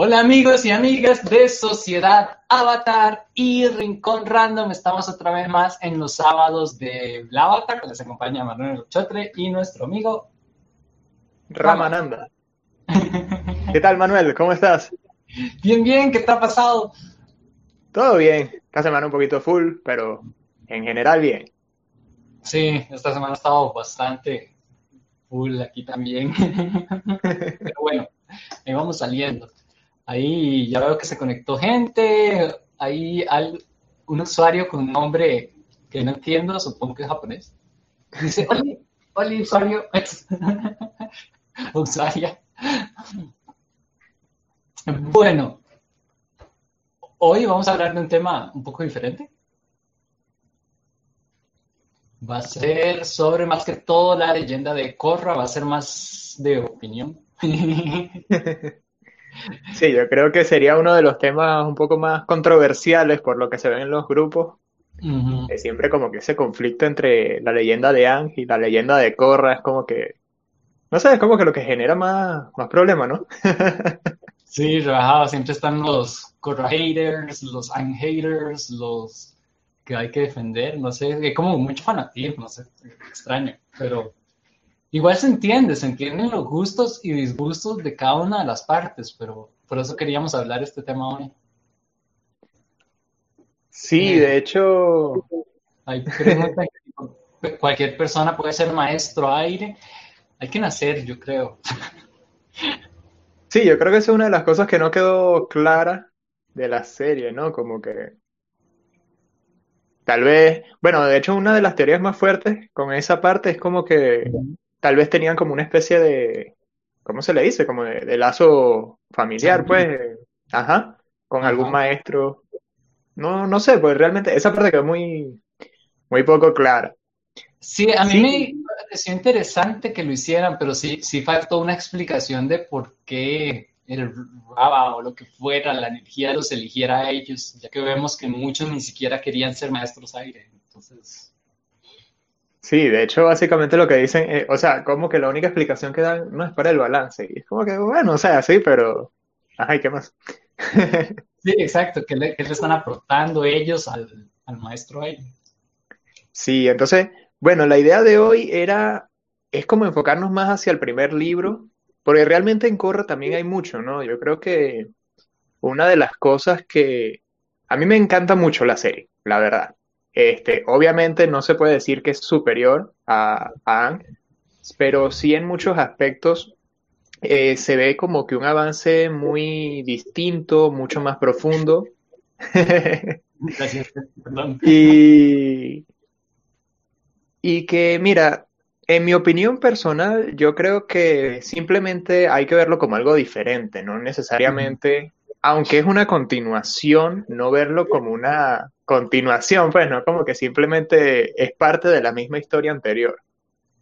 Hola amigos y amigas de Sociedad Avatar y Rincón Random. Estamos otra vez más en los sábados de Avatar, que les acompaña Manuel Chotre y nuestro amigo Ramananda. ¿Qué tal Manuel? ¿Cómo estás? Bien, bien, ¿qué te ha pasado? Todo bien, esta semana un poquito full, pero en general bien. Sí, esta semana ha estado bastante full aquí también. pero bueno, ahí vamos saliendo. Ahí ya veo que se conectó gente. Ahí hay un usuario con un nombre que no entiendo, supongo que es japonés. Dice, hola, hola usuario. Usuaria. Bueno, hoy vamos a hablar de un tema un poco diferente. Va a ser sobre más que todo la leyenda de Korra, va a ser más de opinión. Sí, yo creo que sería uno de los temas un poco más controversiales por lo que se ven en los grupos. siempre como que ese conflicto entre la leyenda de Ang y la leyenda de Korra es como que, no sé, es como que lo que genera más, más problema, ¿no? sí, rebajado, siempre están los Korra haters, los Ang haters, los que hay que defender, no sé, es como mucho fanatismo, no sé, extraño, pero Igual se entiende, se entienden los gustos y disgustos de cada una de las partes, pero por eso queríamos hablar este tema hoy. Sí, de hecho. Hay cualquier persona puede ser maestro aire. Hay que nacer, yo creo. Sí, yo creo que esa es una de las cosas que no quedó clara de la serie, ¿no? Como que. Tal vez. Bueno, de hecho, una de las teorías más fuertes con esa parte es como que tal vez tenían como una especie de, ¿cómo se le dice? Como de, lazo familiar, pues, ajá, con algún maestro. No, no sé, pues realmente esa parte quedó muy, muy poco clara. Sí, a mí me pareció interesante que lo hicieran, pero sí, sí faltó una explicación de por qué el Raba o lo que fuera, la energía los eligiera a ellos, ya que vemos que muchos ni siquiera querían ser maestros aire. Entonces, Sí, de hecho, básicamente lo que dicen, eh, o sea, como que la única explicación que dan no es para el balance. Y es como que, bueno, o sea, sí, pero. Ajá, qué más? sí, exacto, que le, están aportando ellos al, maestro ahí. Sí, entonces, bueno, la idea de hoy era, es como enfocarnos más hacia el primer libro, porque realmente en Corra también hay mucho, ¿no? Yo creo que una de las cosas que a mí me encanta mucho la serie, la verdad. Este, obviamente no se puede decir que es superior a, a pero sí en muchos aspectos eh, se ve como que un avance muy distinto, mucho más profundo. Gracias. Y, y que, mira, en mi opinión personal, yo creo que simplemente hay que verlo como algo diferente, no necesariamente aunque es una continuación, no verlo como una continuación, pues, no como que simplemente es parte de la misma historia anterior,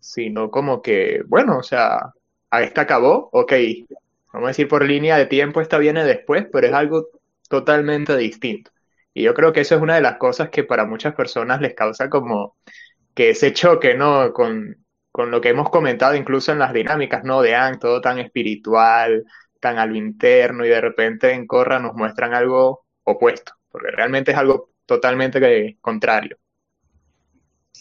sino como que, bueno, o sea, a esta acabó, ok, vamos a decir por línea de tiempo, esta viene después, pero es algo totalmente distinto. Y yo creo que eso es una de las cosas que para muchas personas les causa como que ese choque, ¿no? Con, con lo que hemos comentado incluso en las dinámicas, ¿no? De Ang, todo tan espiritual, tan a lo interno y de repente en Corra nos muestran algo opuesto, porque realmente es algo totalmente contrario.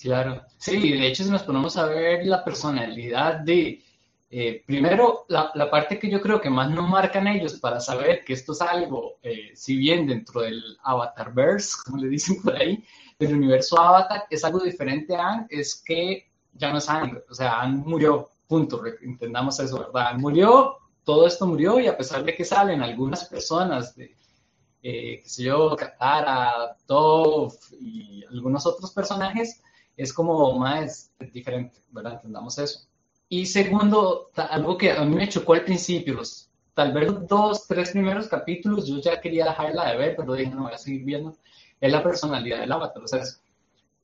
Claro, sí, de hecho si nos ponemos a ver la personalidad de, eh, primero, la, parte que yo creo que más nos marcan ellos para saber que esto es algo, eh, si bien dentro del Avatarverse, como le dicen por ahí, del universo Avatar, es algo diferente a Ang, es que ya no es Ang, o sea, Ang murió, punto, entendamos eso, ¿verdad? Ang murió, todo esto murió y a pesar de que salen algunas personas de, eh, qué sé yo, Katara, Toph y algunos otros personajes, es como más diferente, ¿verdad? Entendamos eso. Y segundo, algo que a mí me chocó al principio, los, tal vez los dos, tres primeros capítulos, yo ya quería dejarla de ver, pero dije, no, voy a seguir viendo, es la personalidad del avatar, o sea, es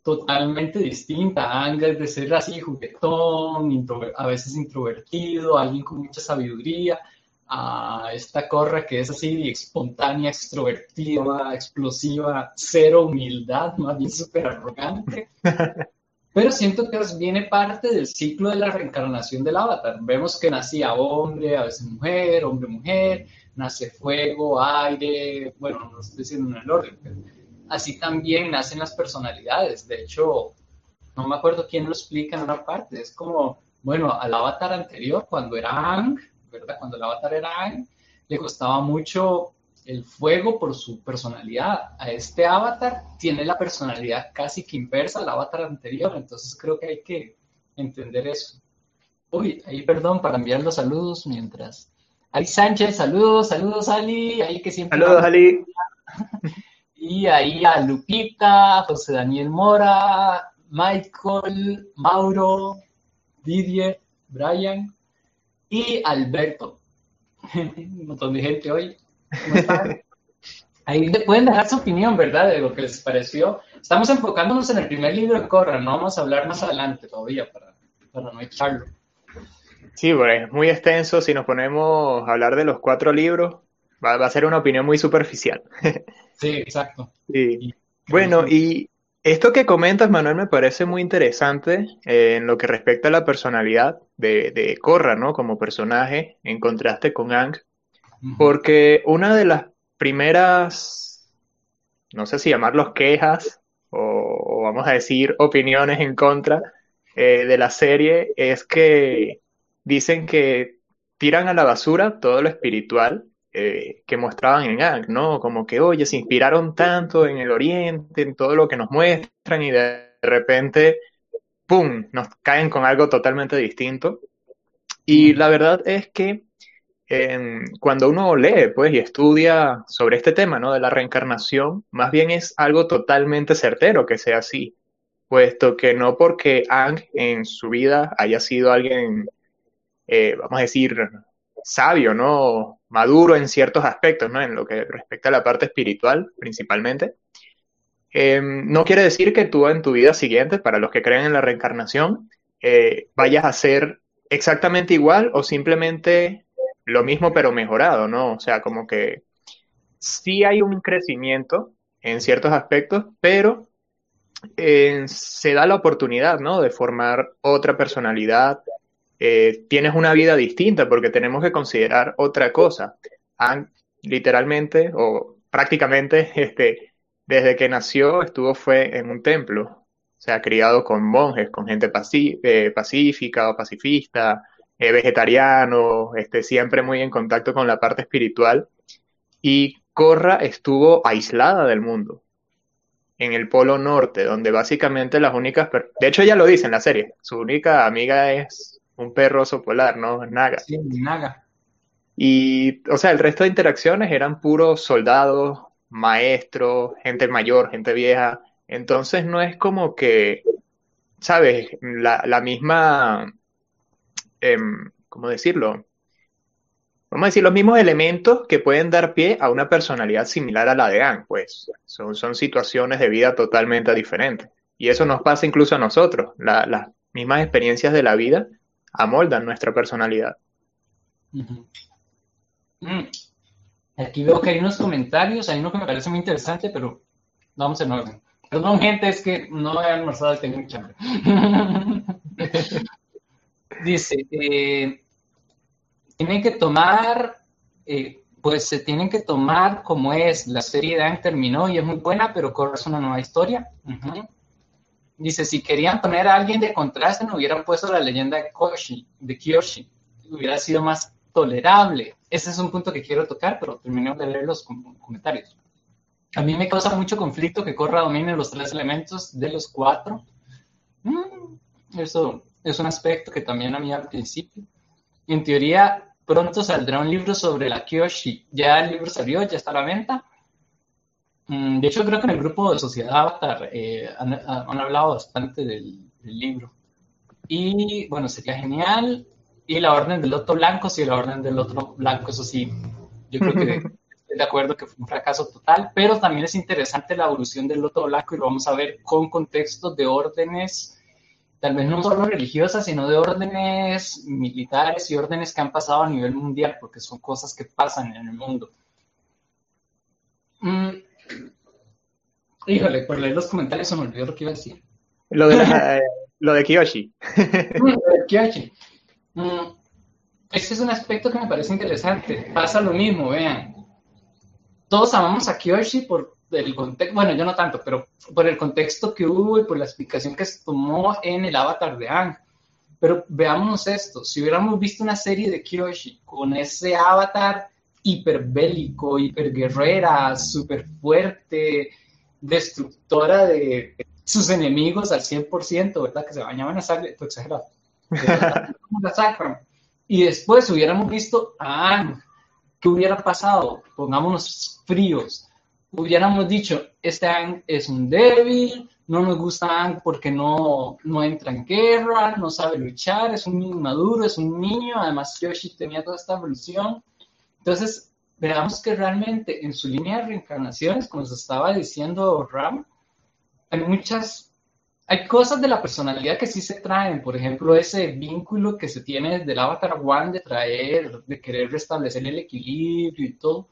totalmente distinta. Anger de ser así juguetón, a veces introvertido, alguien con mucha sabiduría, a esta corra que es así espontánea, extrovertida, explosiva, cero humildad, más bien súper arrogante. pero siento que viene parte del ciclo de la reencarnación del avatar. Vemos que nacía hombre, a veces mujer, hombre, mujer, nace fuego, aire, bueno, no estoy diciendo en el orden, pero así también nacen las personalidades. De hecho, no me acuerdo quién lo explica en una parte, es como, bueno, al avatar anterior, cuando era Ang, ¿verdad? Cuando el avatar era Ang, le costaba mucho el fuego por su personalidad. A este avatar tiene la personalidad casi que inversa al avatar anterior, entonces creo que hay que entender eso. Uy, ahí perdón para enviar los saludos mientras. Ali Sánchez, saludos, saludos Ali, ahí que siempre... Saludos Ali. Y ahí a Lupita, José Daniel Mora, Michael, Mauro, Didier, Brian y Alberto. Un montón de gente hoy. Ahí pueden dejar su opinión, ¿verdad? De lo que les pareció. Estamos enfocándonos en el primer libro de Corra, no vamos a hablar más adelante todavía para, para no echarlo. Sí, es muy extenso. Si nos ponemos a hablar de los cuatro libros, va, a ser una opinión muy superficial. Sí, exacto. bueno, y esto que comentas, Manuel, me parece muy interesante eh, en lo que respecta a la personalidad de, de Corra, ¿no? Como personaje, en contraste con Ang. Porque una de las primeras, no sé si llamarlos quejas o, vamos a decir opiniones en contra eh, de la serie es que dicen que tiran a la basura todo lo espiritual eh, que mostraban en Ang, ¿no? Como que, oye, se inspiraron tanto en el Oriente, en todo lo que nos muestran y de repente, ¡pum!, nos caen con algo totalmente distinto. Y la verdad es que cuando uno lee pues, y estudia sobre este tema ¿no? de la reencarnación, más bien es algo totalmente certero que sea así, puesto que no porque Ang en su vida haya sido alguien, eh, vamos a decir, sabio, ¿no? maduro en ciertos aspectos, ¿no? en lo que respecta a la parte espiritual principalmente, em, no quiere decir que tú en tu vida siguiente, para los que creen en la reencarnación, eh, vayas a ser exactamente igual o simplemente lo mismo pero mejorado, ¿no? O sea, como que sí hay un crecimiento en ciertos aspectos, pero eh, se da la oportunidad, ¿no? De formar otra personalidad. Eh, tienes una vida distinta porque tenemos que considerar otra cosa. Han, literalmente o prácticamente, este, desde que nació estuvo fue en un templo. Se ha criado con monjes, con gente eh, pacífica o pacifista, eh, vegetariano, este, siempre muy en contacto con la parte espiritual. Y Corra estuvo aislada del mundo, en el Polo Norte, donde básicamente las únicas... De hecho, ya lo dice en la serie, su única amiga es un perro oso polar, ¿no? Naga. Sí, Naga. Y, o sea, el resto de interacciones eran puros soldados, maestros, gente mayor, gente vieja. Entonces no es como que, ¿sabes? La, la misma Em, ¿cómo decirlo? Vamos a decir, los mismos elementos que pueden dar pie a una personalidad similar a la de Anne, pues son, son situaciones de vida totalmente diferentes. Y eso nos pasa incluso a nosotros. las mismas experiencias de la vida amoldan nuestra personalidad. Mm. Aquí veo que hay unos comentarios, hay uno que me parece muy interesante, pero vamos en orden. Perdón, gente, es que no he almorzado y tengo mucha hambre. Dice, eh, tienen que tomar, eh, pues se tienen que tomar como es, la serie de Ang terminó y es muy buena, pero corre una nueva historia. Dice, si querían poner a alguien de contraste, no hubieran puesto la leyenda de, Koshi, de Kyoshi, hubiera sido más tolerable. Ese es un punto que quiero tocar, pero termino de leer los comentarios. A mí me causa mucho conflicto que Corra domine los tres elementos de los cuatro. Mm, eso es un aspecto que también a mí al principio. En teoría, pronto saldrá un libro sobre la Kyoshi. Ya el libro salió, ya está a la venta. Mm, de hecho, creo que en el grupo de Sociedad Avatar eh, han, hablado bastante del, libro. Y bueno, sería genial. Y la Orden del Loto Blanco, sí, la Orden del Loto Blanco, eso sí, yo creo que estoy de acuerdo que fue un fracaso total, pero también es interesante la evolución del Loto Blanco y lo vamos a ver con contextos de órdenes tal vez no solo religiosas, sino de órdenes militares y órdenes que han pasado a nivel mundial, porque son cosas que pasan en el mundo. Híjole, por leer los comentarios se me olvidó lo que iba a decir. Lo de, Lo de Kiyoshi. Lo de Kiyoshi. Mm, ese es un aspecto que me parece interesante. Pasa lo mismo, vean. Todos amamos a Kiyoshi por el contexto, bueno, yo no tanto, pero por el contexto que hubo y por la explicación que se tomó en el avatar de Ang. Pero veámonos esto, si hubiéramos visto una serie de Kiyoshi con ese avatar hiperbélico, hiperguerrera, súper fuerte, destructora de sus enemigos al 100%, ¿verdad? Que se bañaban a sangre, esto exagerado. y después hubiéramos visto a Ang, ¿qué hubiera pasado? Pongámonos fríos. Hubiéramos dicho, este Ang es un débil, no nos gusta Ang porque no, no entra en guerra, no sabe luchar, es un inmaduro, es un niño, además Yoshi tenía toda esta evolución. Entonces, veamos que realmente en su línea de reencarnaciones, como se estaba diciendo Ram, hay muchas, hay cosas de la personalidad que sí se traen, por ejemplo, ese vínculo que se tiene desde el Avatar One de traer, de querer restablecer el equilibrio y todo,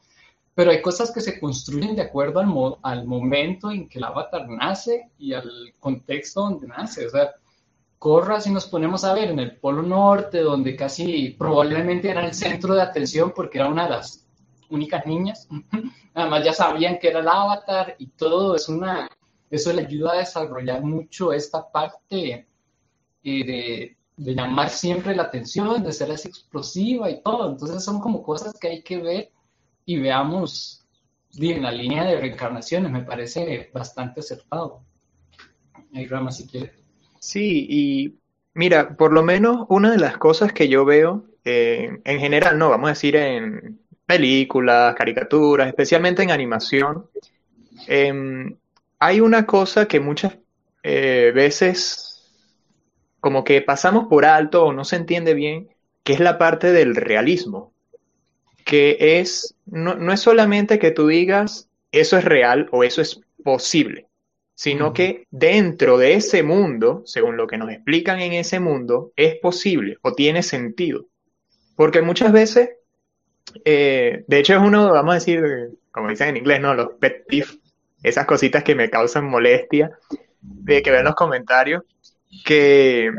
pero hay cosas que se construyen de acuerdo al, al momento en que el Avatar nace y al contexto donde nace, o sea, Corra, si nos ponemos a ver en el Polo Norte, donde casi probablemente era el centro de atención porque era una de las únicas niñas. Además ya sabían que era el avatar y todo, es una, eso le ayuda a desarrollar mucho esta parte eh, de, de, llamar siempre la atención, de ser así explosiva y todo. Entonces son como cosas que hay que ver y veamos en la línea de reencarnaciones, me parece bastante acertado. Hay Rama si quiere. Sí, y mira, por lo menos una de las cosas que yo veo eh, en general, no, vamos a decir en, películas, caricaturas, especialmente en animación, em, hay una cosa que muchas eh, veces como que pasamos por alto o no se entiende bien, que es la parte del realismo, que es, no, no es solamente que tú digas eso es real o eso es posible, sino que dentro de ese mundo, según lo que nos explican en ese mundo, es posible o tiene sentido. Porque muchas veces eh, de hecho, es uno, vamos a decir, como dicen en inglés, ¿no? Los pet peeve, esas cositas que me causan molestia, de que ven los comentarios, que,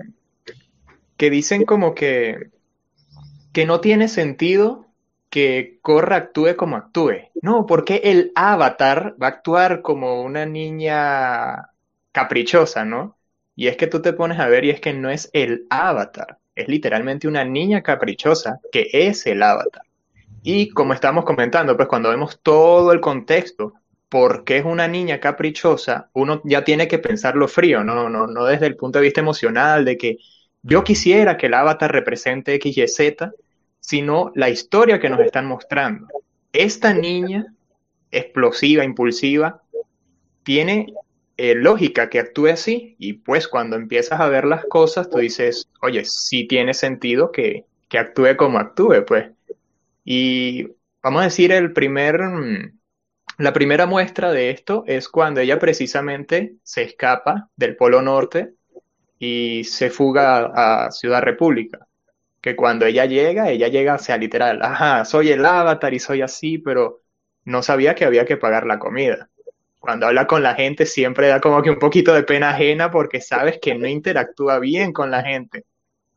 que dicen como que, que no tiene sentido que Corra actúe como actúe. No, porque el avatar va a actuar como una niña caprichosa, ¿no? Y es que tú te pones a ver y es que no es el avatar, es literalmente una niña caprichosa que es el avatar. Y como estamos comentando, pues cuando vemos todo el contexto, porque es una niña caprichosa, uno ya tiene que pensarlo frío, no, no, no desde el punto de vista emocional de que yo quisiera que el avatar represente X, Y, Z, sino la historia que nos están mostrando. Esta niña explosiva, impulsiva, tiene eh, lógica que actúe así y pues cuando empiezas a ver las cosas tú dices, oye, sí tiene sentido que, que actúe como actúe, pues. Y vamos a decir, el primer, mm, la primera muestra de esto es cuando ella precisamente se escapa del Polo Norte y se fuga a Ciudad República. Que cuando ella llega, ella llega, o sea, literal, ajá, soy el avatar y soy así, pero no sabía que había que pagar la comida. Cuando habla con la gente siempre da como que un poquito de pena ajena porque sabes que no interactúa bien con la gente.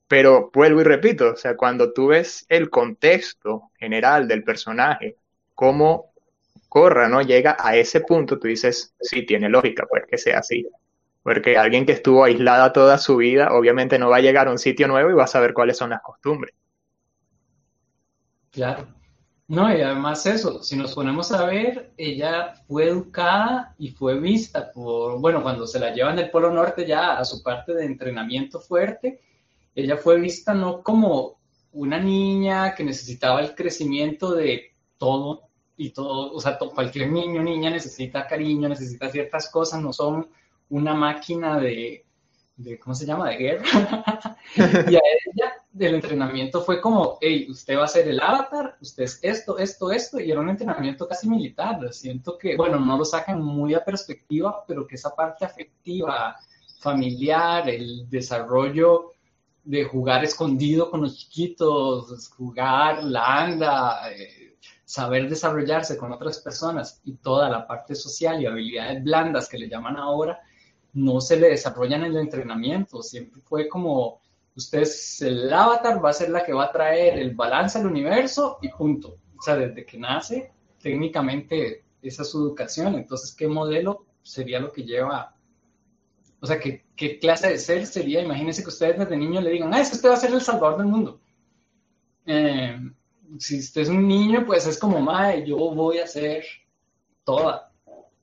Pero vuelvo y repito, o sea, cuando tú ves el contexto general del personaje, cómo Corra, ¿no? Llega a ese punto, tú dices, sí, tiene lógica, pues que sea así. Porque alguien que estuvo aislada toda su vida, obviamente no va a llegar a un sitio nuevo y va a saber cuáles son las costumbres. Claro. No, y además eso, si nos ponemos a ver, ella fue educada y fue vista por, bueno, cuando se la llevan del Polo Norte ya a su parte de entrenamiento fuerte, ella fue vista no como una niña que necesitaba el crecimiento de todo y todo, o sea, cualquier niño o niña necesita cariño, necesita ciertas cosas, no son una máquina de, ¿cómo se llama?, de guerra. y a ella del entrenamiento fue como, hey, usted va a ser el avatar, usted es esto, esto, esto, y era un entrenamiento casi militar. Siento que, bueno, no lo sacan muy a perspectiva, pero que esa parte afectiva, familiar, el desarrollo de jugar escondido con los chiquitos, jugar la anda, eh, saber desarrollarse con otras personas y toda la parte social y habilidades blandas que le llaman ahora, no se le desarrolla en el entrenamiento, siempre fue como, usted es el avatar, va a ser la que va a traer el balance al universo y punto. O sea, desde que nace, técnicamente esa es su educación, entonces, ¿qué modelo sería lo que lleva? O sea, ¿qué, qué clase de ser sería? Imagínense que ustedes desde niño le digan, ah, es que usted va a ser el salvador del mundo. Eh, si usted es un niño, pues es como, madre, yo voy a ser toda.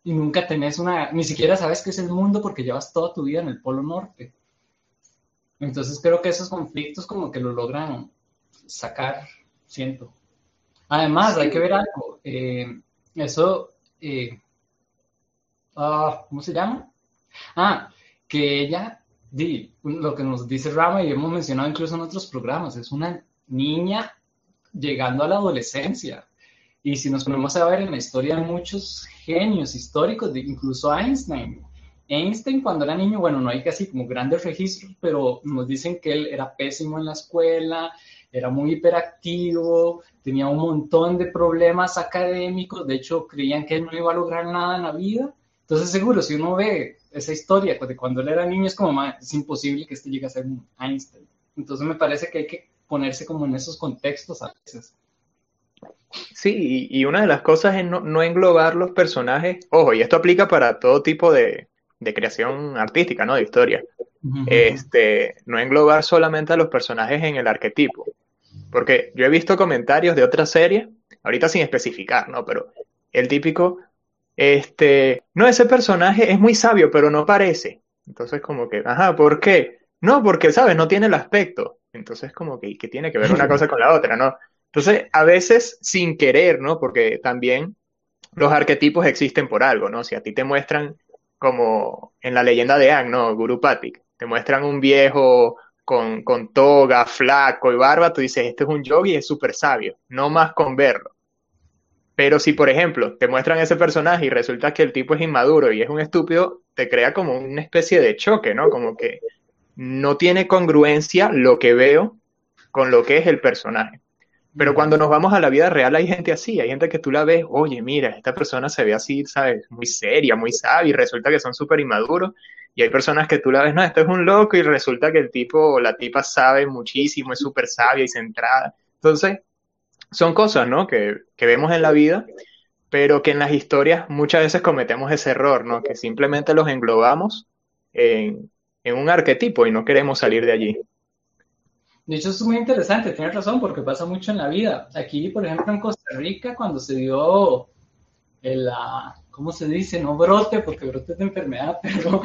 Y nunca tenés una, ni siquiera sabes qué es el mundo porque llevas toda tu vida en el Polo Norte. Entonces creo que esos conflictos como que lo logran sacar, siento. Además, hay que ver algo. Eh, eso, eh, ah, ¿cómo se llama? Ah, que ella, lo que nos dice Rama y hemos mencionado incluso en otros programas, es una niña llegando a la adolescencia. Y si nos ponemos a ver en la historia de muchos genios históricos, incluso Einstein. Einstein cuando era niño, bueno, no hay casi como grandes registros, pero nos dicen que él era pésimo en la escuela, era muy hiperactivo, tenía un montón de problemas académicos, de hecho creían que él no iba a lograr nada en la vida. Entonces seguro, si uno ve esa historia de cuando él era niño, es como, es imposible que este llegue a ser un Einstein. Entonces me parece que hay que ponerse como en esos contextos a veces. Sí, y una de las cosas es no, englobar los personajes, ojo, y esto aplica para todo tipo de, creación artística, ¿no? De historia. Este, no englobar solamente a los personajes en el arquetipo. Porque yo he visto comentarios de otras series, ahorita sin especificar, ¿no? Pero el típico, este, no, ese personaje es muy sabio, pero no parece. Entonces, como que, ajá, ¿por qué? No, porque, ¿sabes? No tiene el aspecto. Entonces, como que, que tiene que ver una cosa con la otra, ¿no? Entonces, a veces sin querer, ¿no? Porque también los arquetipos existen por algo, ¿no? Si a ti te muestran, como en la leyenda de Ang, ¿no? Guru Patik, te muestran un viejo con, con toga, flaco y barba, tú dices, este es un yogi, es súper sabio, no más con verlo. Pero si, por ejemplo, te muestran ese personaje y resulta que el tipo es inmaduro y es un estúpido, te crea como una especie de choque, ¿no? Como que no tiene congruencia lo que veo con lo que es el personaje. Pero cuando nos vamos a la vida real hay gente así, hay gente que tú la ves, oye, mira, esta persona se ve así, ¿sabes? Muy seria, muy sabia y resulta que son súper inmaduros. Y hay personas que tú la ves, no, esto es un loco y resulta que el tipo o la tipa sabe muchísimo, es súper sabia y centrada. Entonces, son cosas, ¿no? Que, que vemos en la vida, pero que en las historias muchas veces cometemos ese error, ¿no? Que simplemente los englobamos en, en un arquetipo y no queremos salir de allí. De hecho, es muy interesante, tienes razón, porque pasa mucho en la vida. Aquí, por ejemplo, en Costa Rica, cuando se dio el, ¿cómo se dice? No brote, porque brote es de enfermedad, pero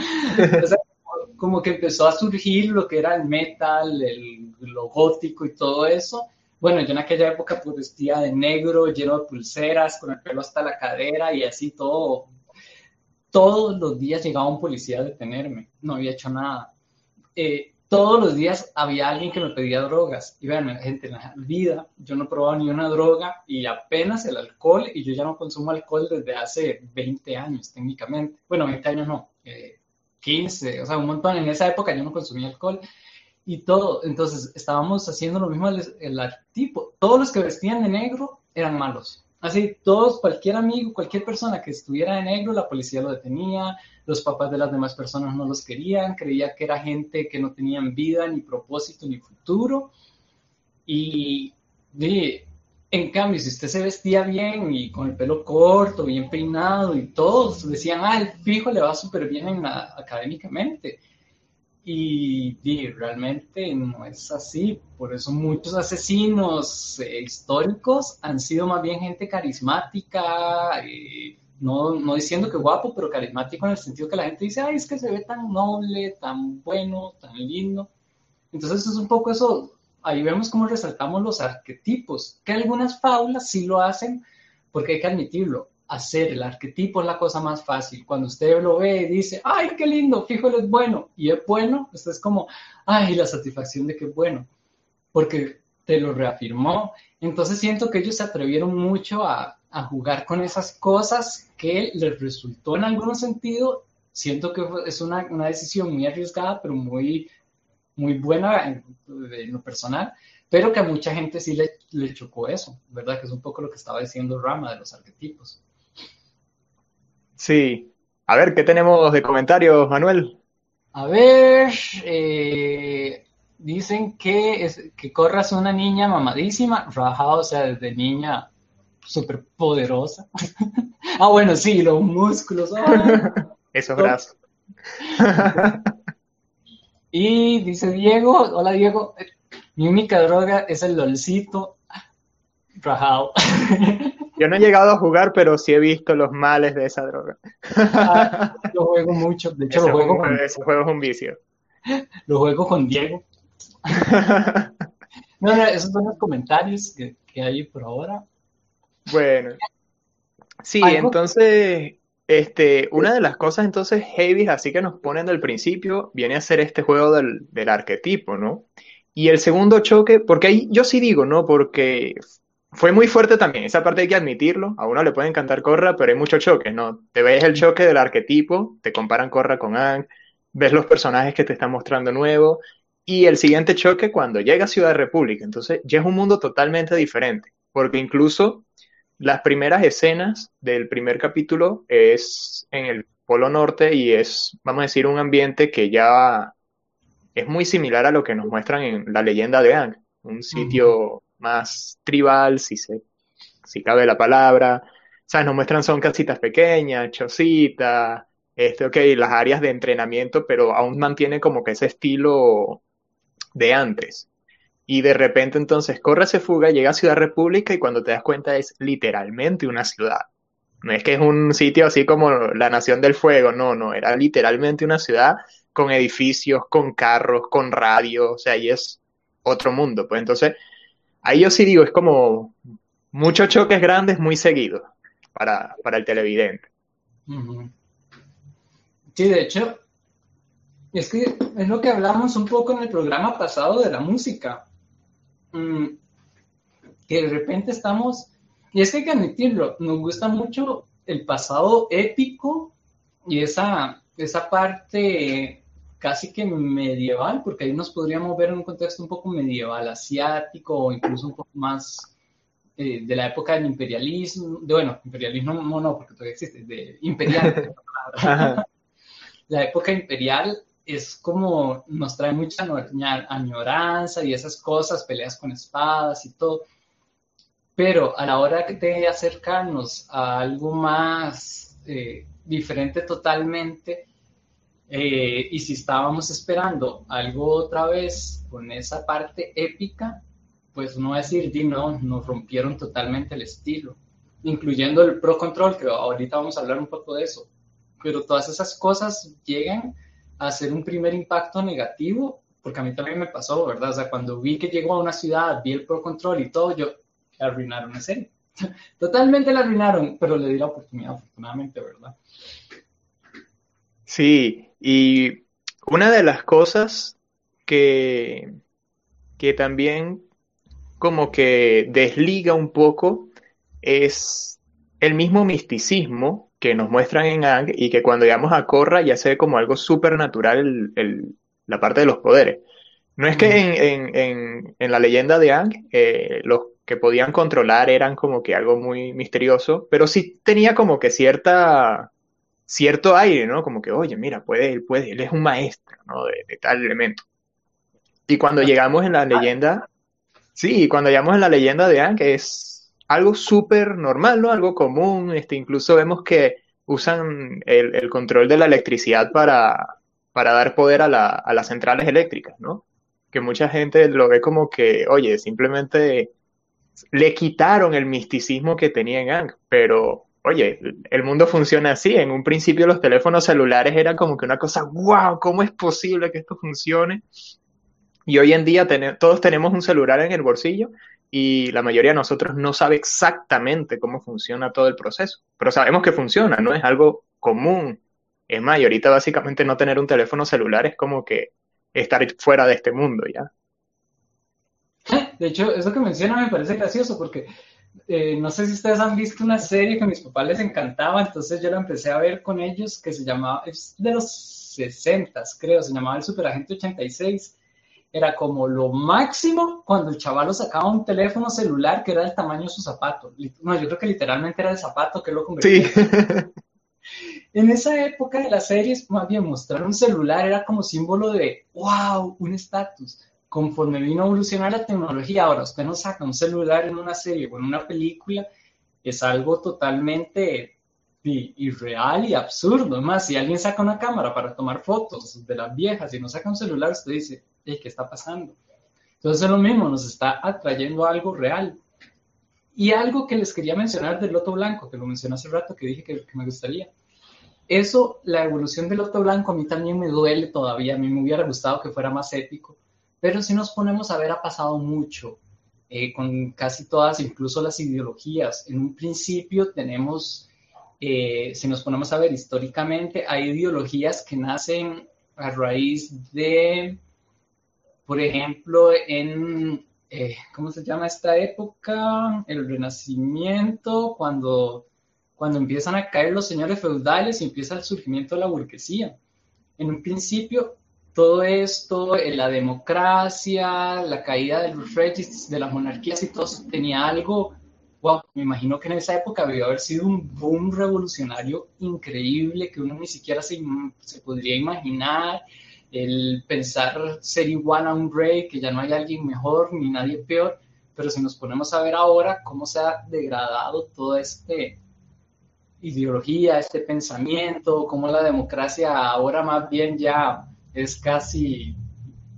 como que empezó a surgir lo que era el metal, el, lo gótico y todo eso. Bueno, yo en aquella época pues vestía de negro, lleno de pulseras, con el pelo hasta la cadera y así todo todos los días llegaba un policía a detenerme, no había hecho nada. Eh, todos los días había alguien que me pedía drogas. Y vean, gente, en la vida yo no he probado ni una droga y apenas el alcohol, y yo ya no consumo alcohol desde hace 20 años técnicamente. Bueno, 20 años no, 15, eh, o sea, un montón. En esa época yo no consumía alcohol y todo. Entonces estábamos haciendo lo mismo el, el tipo. Todos los que vestían de negro eran malos. Así, todos, cualquier amigo, cualquier persona que estuviera de negro, la policía lo detenía, los papás de las demás personas no los querían, creía que era gente que no tenían vida, ni propósito, ni futuro. Y, en cambio, si usted se vestía bien y con el pelo corto, bien peinado y todos decían, ah, el fijo le va súper bien académicamente. Y, realmente no es así. Por eso muchos asesinos eh, históricos han sido más bien gente carismática, eh, no, no, diciendo que guapo, pero carismático en el sentido que la gente dice, ay, es que se ve tan noble, tan bueno, tan lindo. Entonces es un poco eso, ahí vemos cómo resaltamos los arquetipos, que algunas fábulas sí lo hacen, porque hay que admitirlo, hacer el arquetipo es la cosa más fácil. Cuando usted lo ve y dice, ay, qué lindo, fijo, es bueno, y es bueno, esto es como, ay, la satisfacción de que es bueno, porque te lo reafirmó. Entonces siento que ellos se atrevieron mucho a, jugar con esas cosas que les resultó en algún sentido. Siento que es una, decisión muy arriesgada, pero muy, muy buena en, en lo personal pero que a mucha gente sí le, chocó eso, ¿verdad? Que es un poco lo que estaba diciendo Rama de los arquetipos. Sí. A ver, ¿qué tenemos de comentarios, Manuel? A ver, eh, dicen que, es, que Corra una niña mamadísima, rajada, o sea, desde niña súper poderosa. ah, bueno, sí, los músculos. Esos brazos. y dice Diego, hola Diego, mi única droga es el lolcito rajado. Yo no he llegado a jugar, pero sí he visto los males de esa droga. Ah, lo juego mucho, de hecho ese lo juego con... Ese juego es un vicio. Lo juego con Diego. no, no, esos son los comentarios que, que hay por ahora. Bueno. Sí, entonces, este, una de las cosas entonces heavy, así que nos ponen del principio, viene a ser este juego del, del arquetipo, ¿no? Y el segundo choque, porque ahí yo sí digo, ¿no? Porque fue muy fuerte también, esa parte hay que admitirlo, a uno le puede encantar Corra, pero hay muchos choques, ¿no? Te ves el choque del arquetipo, te comparan Corra con Ang, ves los personajes que te están mostrando nuevos, y el siguiente choque cuando llega a Ciudad República, entonces ya es un mundo totalmente diferente, porque incluso las primeras escenas del primer capítulo es en el Polo Norte y es, vamos a decir, un ambiente que ya es muy similar a lo que nos muestran en la leyenda de Ang, un sitio más tribal, si, se, si cabe la palabra. ¿Sabes? Nos muestran son casitas pequeñas, chocitas, este, ok, las áreas de entrenamiento, pero aún mantiene como que ese estilo de antes. Y de repente entonces corre, se fuga, llega a Ciudad República y cuando te das cuenta es literalmente una ciudad. No es que es un sitio así como la Nación del Fuego, no, no, era literalmente una ciudad con edificios, con carros, con radio, o sea, ahí es otro mundo. Pues entonces, ahí yo sí digo, es como muchos choques grandes muy seguidos para, para el televidente. Sí, de hecho, es que es lo que hablamos un poco en el programa pasado de la música. Mm, que de repente estamos, y es que hay que admitirlo, nos gusta mucho el pasado épico y esa, esa parte casi que medieval, porque ahí nos podríamos ver en un contexto un poco medieval, asiático o incluso un poco más eh, de la época del imperialismo, de, bueno, imperialismo no, no, porque todavía existe, de imperial. la época imperial es como nos trae mucha añoranza y esas cosas, peleas con espadas y todo. Pero a la hora de acercarnos a algo más eh, diferente totalmente, eh, y si estábamos esperando algo otra vez con esa parte épica, pues no decir, di no, nos rompieron totalmente el estilo, incluyendo el Pro Control, que ahorita vamos a hablar un poco de eso. Pero todas esas cosas llegan a hacer un primer impacto negativo, porque a mí también me pasó, ¿verdad? O sea, cuando vi que llegó a una ciudad, vi el Pro Control y todo, yo, arruinaron la serie. Totalmente la arruinaron, pero le di la oportunidad, afortunadamente, ¿verdad? Sí, y una de las cosas que, que también como que desliga un poco es el mismo misticismo que nos muestran en Ang y que cuando llegamos a Korra ya se ve como algo súper natural la parte de los poderes. No es que en, en, en, la leyenda de Ang eh, los que podían controlar eran como que algo muy misterioso, pero sí tenía como que cierta cierto aire, ¿no? Como que, oye, mira, puede, él puede, él es un maestro, ¿no? De, tal elemento. Y cuando llegamos en la leyenda, sí, cuando llegamos en la leyenda de Anne, que es algo súper normal, ¿no? Algo común, este, incluso vemos que usan el, control de la electricidad para, para dar poder a, la, a las centrales eléctricas, ¿no? Que mucha gente lo ve como que, oye, simplemente le quitaron el misticismo que tenía en Ang, pero oye, el mundo funciona así. En un principio los teléfonos celulares eran como que una cosa, wow, ¿cómo es posible que esto funcione? Y hoy en día todos tenemos un celular en el bolsillo y la mayoría de nosotros no sabe exactamente cómo funciona todo el proceso, pero sabemos que funciona, ¿no? Es algo común. Es más, ahorita básicamente no tener un teléfono celular es como que estar fuera de este mundo ya. De hecho, eso que menciona me parece gracioso porque eh, no sé si ustedes han visto una serie que a mis papás les encantaba, entonces yo la empecé a ver con ellos, que se llamaba, es de los 60, creo, se llamaba el Superagente 86. Era como lo máximo cuando el chaval sacaba un teléfono celular que era del tamaño de su zapato. No, yo creo que literalmente era el zapato que lo convertía. Sí. en esa época de las series, más bien mostrar un celular era como símbolo de, wow, un estatus. Conforme vino a evolucionar la tecnología, ahora usted no saca un celular en una serie o en una película, es algo totalmente irreal y absurdo. Además, si alguien saca una cámara para tomar fotos de las viejas y no saca un celular, usted dice, ¿qué está pasando? Entonces es lo mismo, nos está atrayendo algo real. Y algo que les quería mencionar del loto blanco, que lo mencioné hace rato, que dije que me gustaría eso, la evolución del loto blanco, a mí también me duele todavía, a mí me hubiera gustado que fuera más épico, pero si nos ponemos a ver, ha pasado mucho eh, con casi todas, incluso las ideologías. En un principio tenemos, eh, si nos ponemos a ver históricamente, hay ideologías que nacen a raíz de, por ejemplo, en, eh, ¿cómo se llama esta época? El Renacimiento, cuando cuando empiezan a caer los señores feudales y empieza el surgimiento de la burguesía. En un principio, todo esto, eh, la democracia, la caída de los reyes, de las monarquías y todo tenía algo, wow, me imagino que en esa época debió haber sido un boom revolucionario increíble que uno ni siquiera se, se podría imaginar, el pensar ser igual a un rey, que ya no hay alguien mejor ni nadie peor, pero si nos ponemos a ver ahora cómo se ha degradado todo este, ideología, este pensamiento, como la democracia ahora más bien ya es casi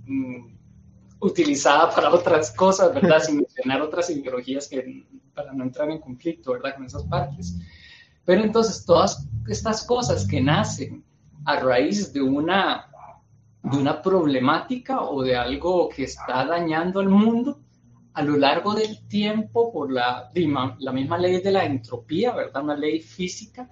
mm, utilizada para otras cosas, ¿verdad? Sin mencionar otras ideologías que para no entrar en conflicto, ¿verdad? Con esas partes. Pero entonces todas estas cosas que nacen a raíz de una, de una problemática o de algo que está dañando al mundo, a lo largo del tiempo, por la, misma ley de la entropía, ¿verdad? Una ley física,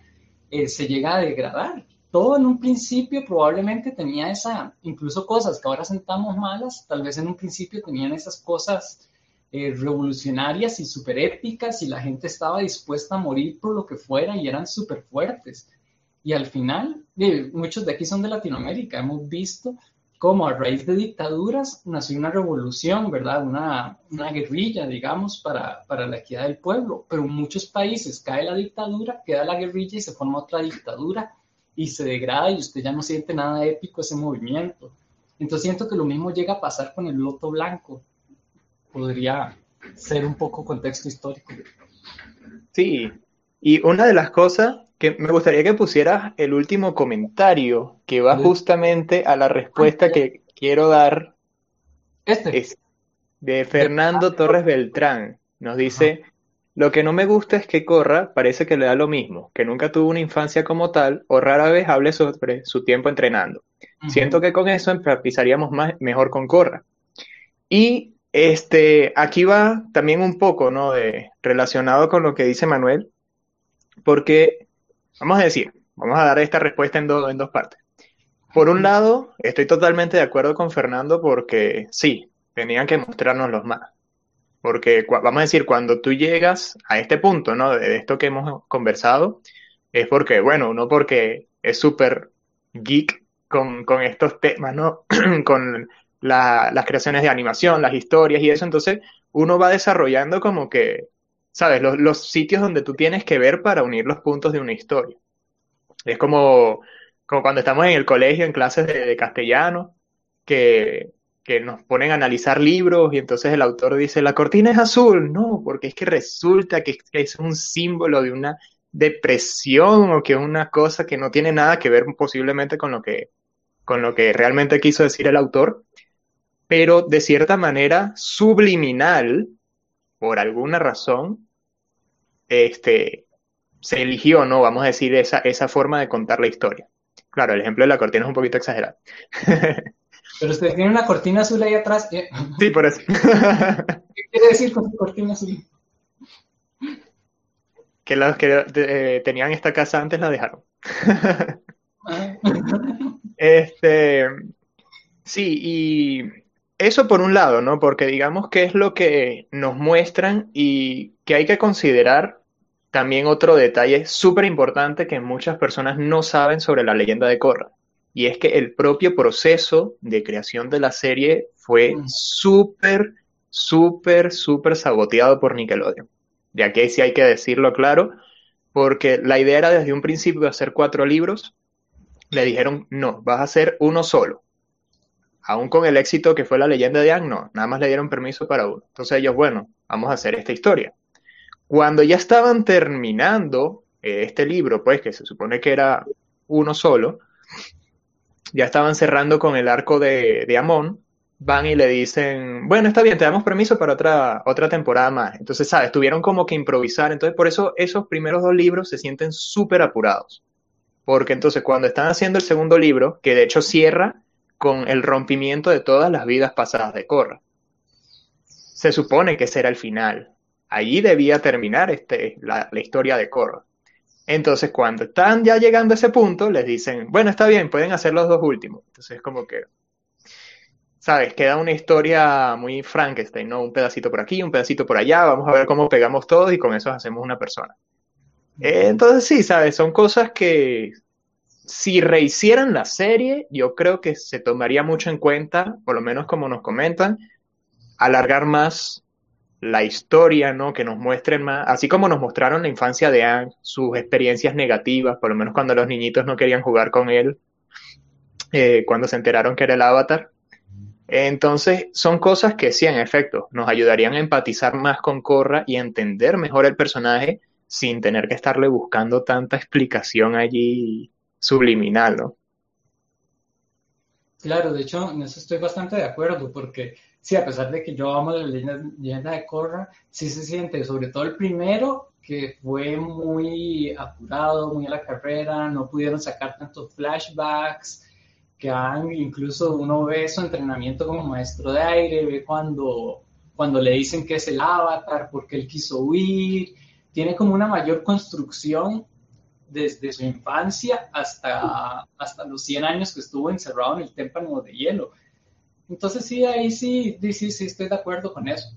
eh, se llega a degradar. Todo en un principio probablemente tenía esa, incluso cosas que ahora sentamos malas, tal vez en un principio tenían esas cosas eh, revolucionarias y súper épicas y la gente estaba dispuesta a morir por lo que fuera y eran súper fuertes. Y al final, muchos de aquí son de Latinoamérica, hemos visto como a raíz de dictaduras nació una revolución, ¿verdad? Una, una guerrilla, digamos, para, para, la equidad del pueblo. Pero en muchos países cae la dictadura, queda la guerrilla y se forma otra dictadura y se degrada y usted ya no siente nada épico ese movimiento. Entonces siento que lo mismo llega a pasar con el loto blanco. Podría ser un poco contexto histórico. Sí, y una de las cosas que me gustaría que pusieras el último comentario que va justamente a la respuesta que quiero dar. Este. Es de Fernando Torres Beltrán. Nos dice, lo que no me gusta es que Corra parece que le da lo mismo, que nunca tuvo una infancia como tal o rara vez hable sobre su tiempo entrenando. Siento que con eso empatizaríamos más, mejor con Corra. Y este, aquí va también un poco, ¿no? De, relacionado con lo que dice Manuel, porque Vamos a decir, vamos a dar esta respuesta en, en dos partes. Por un lado, estoy totalmente de acuerdo con Fernando porque sí, tenían que mostrarnos los más. Porque vamos a decir, cuando tú llegas a este punto, ¿no? De, esto que hemos conversado, es porque, bueno, uno porque es súper geek con, con, estos temas, ¿no? con las creaciones de animación, las historias y eso, entonces uno va desarrollando como que ¿sabes? Los, sitios donde tú tienes que ver para unir los puntos de una historia. Es como, como cuando estamos en el colegio, en clases de, castellano, que, que, nos ponen a analizar libros y entonces el autor dice, la cortina es azul. No, porque es que resulta que, es un símbolo de una depresión o que es una cosa que no tiene nada que ver posiblemente con lo que, con lo que realmente quiso decir el autor, pero de cierta manera subliminal, por alguna razón, este, se eligió, ¿no? Vamos a decir, esa, esa forma de contar la historia. Claro, el ejemplo de la cortina es un poquito exagerado. Pero usted tiene una cortina azul ahí atrás. ¿eh? Sí, por eso. ¿Qué quiere decir con cortina azul? Que los que eh, tenían esta casa antes la dejaron. Ah. este, sí, y eso por un lado, ¿no? Porque digamos que es lo que nos muestran y que hay que considerar también otro detalle súper importante que muchas personas no saben sobre la leyenda de Korra. Y es que el propio proceso de creación de la serie fue mm. súper, súper, súper saboteado por Nickelodeon. De aquí sí hay que decirlo claro, porque la idea era desde un principio hacer cuatro libros, le dijeron, no, vas a hacer uno solo. Aún con el éxito que fue la leyenda de Ang, no, nada más le dieron permiso para uno. Entonces ellos, bueno, vamos a hacer esta historia. Cuando ya estaban terminando eh, este libro, pues que se supone que era uno solo, ya estaban cerrando con el arco de, de Amón, van y le dicen, bueno, está bien, te damos permiso para otra, otra temporada más. Entonces, ¿sabes? Tuvieron como que improvisar. Entonces, por eso esos primeros dos libros se sienten súper apurados. Porque entonces cuando están haciendo el segundo libro, que de hecho cierra con el rompimiento de todas las vidas pasadas de Korra, se supone que ese era el final. Allí debía terminar este, la, la historia de Korra. Entonces, cuando están ya llegando a ese punto, les dicen, bueno, está bien, pueden hacer los dos últimos. Entonces, como que, ¿sabes? Queda una historia muy Frankenstein, ¿no? Un pedacito por aquí, un pedacito por allá, vamos a ver cómo pegamos todos y con eso hacemos una persona. Entonces, sí, ¿sabes? Son cosas que si rehicieran la serie, yo creo que se tomaría mucho en cuenta, por lo menos como nos comentan, alargar más la historia, ¿no? Que nos muestren más, así como nos mostraron la infancia de Anne, sus experiencias negativas, por lo menos cuando los niñitos no querían jugar con él, eh, cuando se enteraron que era el avatar. Entonces, son cosas que sí, en efecto, nos ayudarían a empatizar más con Korra y entender mejor el personaje sin tener que estarle buscando tanta explicación allí subliminal, ¿no? Claro, de hecho, en eso estoy bastante de acuerdo, porque sí, a pesar de que yo amo la leyenda, de Korra, sí se siente, sobre todo el primero, que fue muy apurado, muy a la carrera, no pudieron sacar tantos flashbacks, que incluso uno ve su entrenamiento como maestro de aire, ve cuando, cuando le dicen que es el avatar, porque él quiso huir, tiene como una mayor construcción desde su infancia hasta, hasta los 100 años que estuvo encerrado en el témpano de hielo. Entonces sí, ahí sí, sí, sí, estoy de acuerdo con eso.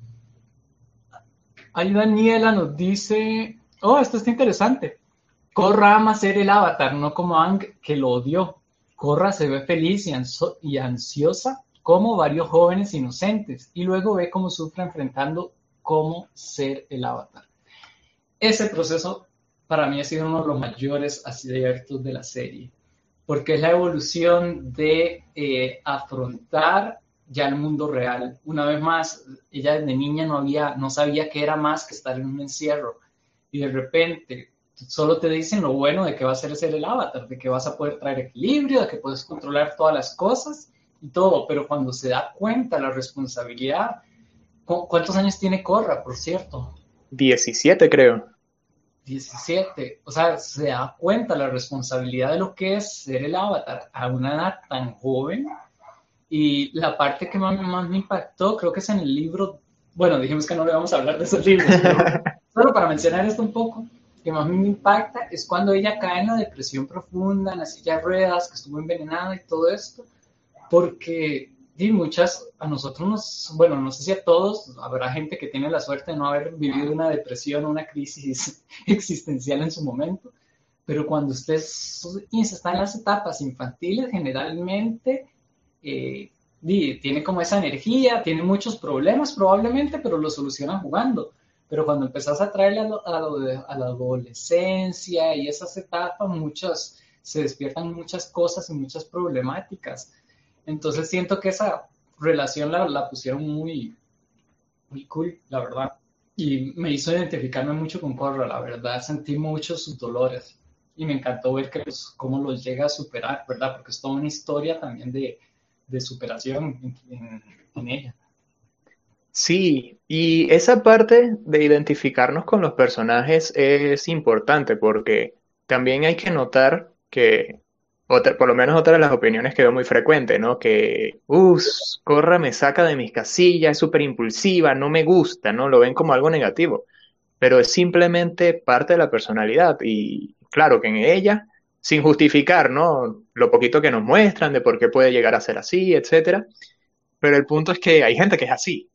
Ahí Daniela nos dice, oh, esto está interesante. Corra ama ser el avatar, no como Ang que lo odió. Corra se ve feliz y, y ansiosa como varios jóvenes inocentes y luego ve cómo sufre enfrentando cómo ser el avatar. Ese proceso para mí ha sido uno de los mayores aciertos de la serie porque es la evolución de eh, afrontar ya el mundo real. Una vez más, ella desde niña no, había, no sabía que era más que estar en un encierro y de repente solo te dicen lo bueno de que va a ser ser el avatar, de que vas a poder traer equilibrio, de que puedes controlar todas las cosas y todo, pero cuando se da cuenta la responsabilidad, ¿cuántos años tiene Corra, por cierto? 17 creo. 17, o sea, se da cuenta la responsabilidad de lo que es ser el avatar a una edad tan joven. Y la parte que más, más me impactó, creo que es en el libro, bueno, dijimos que no le vamos a hablar de esos libros, pero solo para mencionar esto un poco, que más me impacta es cuando ella cae en la depresión profunda, en la silla de ruedas, que estuvo envenenada y todo esto, porque y muchas, a nosotros nos, bueno, no sé si a todos, habrá gente que tiene la suerte de no haber vivido una depresión una crisis existencial en su momento, pero cuando usted está en las etapas infantiles, generalmente eh, tiene como esa energía, tiene muchos problemas probablemente, pero lo soluciona jugando. Pero cuando empezás a traerle a, a la adolescencia y esas etapas, muchas, se despiertan muchas cosas y muchas problemáticas entonces siento que esa relación la, la pusieron muy, muy cool, la verdad. Y me hizo identificarme mucho con Corra, la verdad. Sentí muchos sus dolores. Y me encantó ver que, pues, cómo los llega a superar, ¿verdad? Porque es toda una historia también de, de superación en ella. Sí, y esa parte de identificarnos con los personajes es importante porque también hay que notar que por lo menos otra de las opiniones que veo muy frecuente, ¿no? Que, uff, Corra me saca de mis casillas, es súper impulsiva, no me gusta, ¿no? Lo ven como algo negativo, pero es simplemente parte de la personalidad y claro que en ella, sin justificar, ¿no? Lo poquito que nos muestran de por qué puede llegar a ser así, etcétera, pero el punto es que hay gente que es así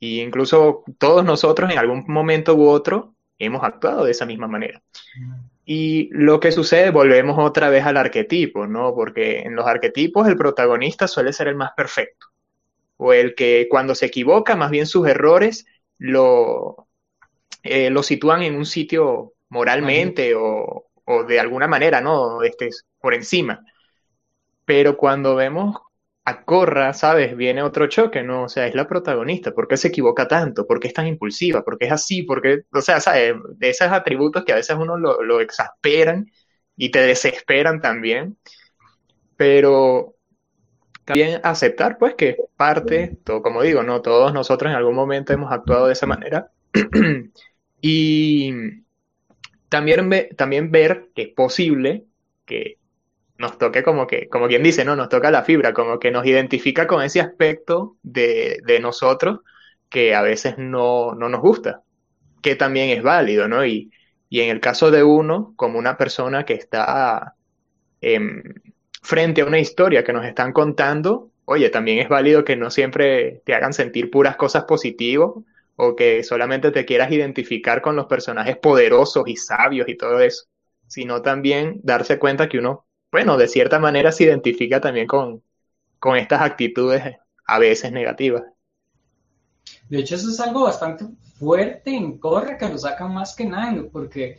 y incluso todos nosotros en algún momento u otro hemos actuado de esa misma manera. Y lo que sucede, volvemos otra vez al arquetipo, ¿no? Porque en los arquetipos el protagonista suele ser el más perfecto, o el que cuando se equivoca, más bien sus errores lo, eh, lo sitúan en un sitio moralmente o, o, de alguna manera, ¿no? Este, por encima. Pero cuando vemos a Corra, ¿sabes? Viene otro choque, ¿no? O sea, es la protagonista. ¿Por qué se equivoca tanto? ¿Por qué es tan impulsiva? ¿Por qué es así? ¿Por qué? O sea, ¿sabes? De esos atributos que a veces uno lo, lo exasperan y te desesperan también. Pero también aceptar, pues, que parte, todo, como digo, no todos nosotros en algún momento hemos actuado de esa manera. y también, también ver que es posible que nos toque como que, como quien dice, ¿no? Nos toca la fibra, como que nos identifica con ese aspecto de, de nosotros que a veces no, no, nos gusta, que también es válido, ¿no? Y, y en el caso de uno, como una persona que está eh, frente a una historia que nos están contando, oye, también es válido que no siempre te hagan sentir puras cosas positivas o que solamente te quieras identificar con los personajes poderosos y sabios y todo eso, sino también darse cuenta que uno, bueno, de cierta manera se identifica también con, con estas actitudes a veces negativas. De hecho, eso es algo bastante fuerte en Corre que lo sacan más que nada, porque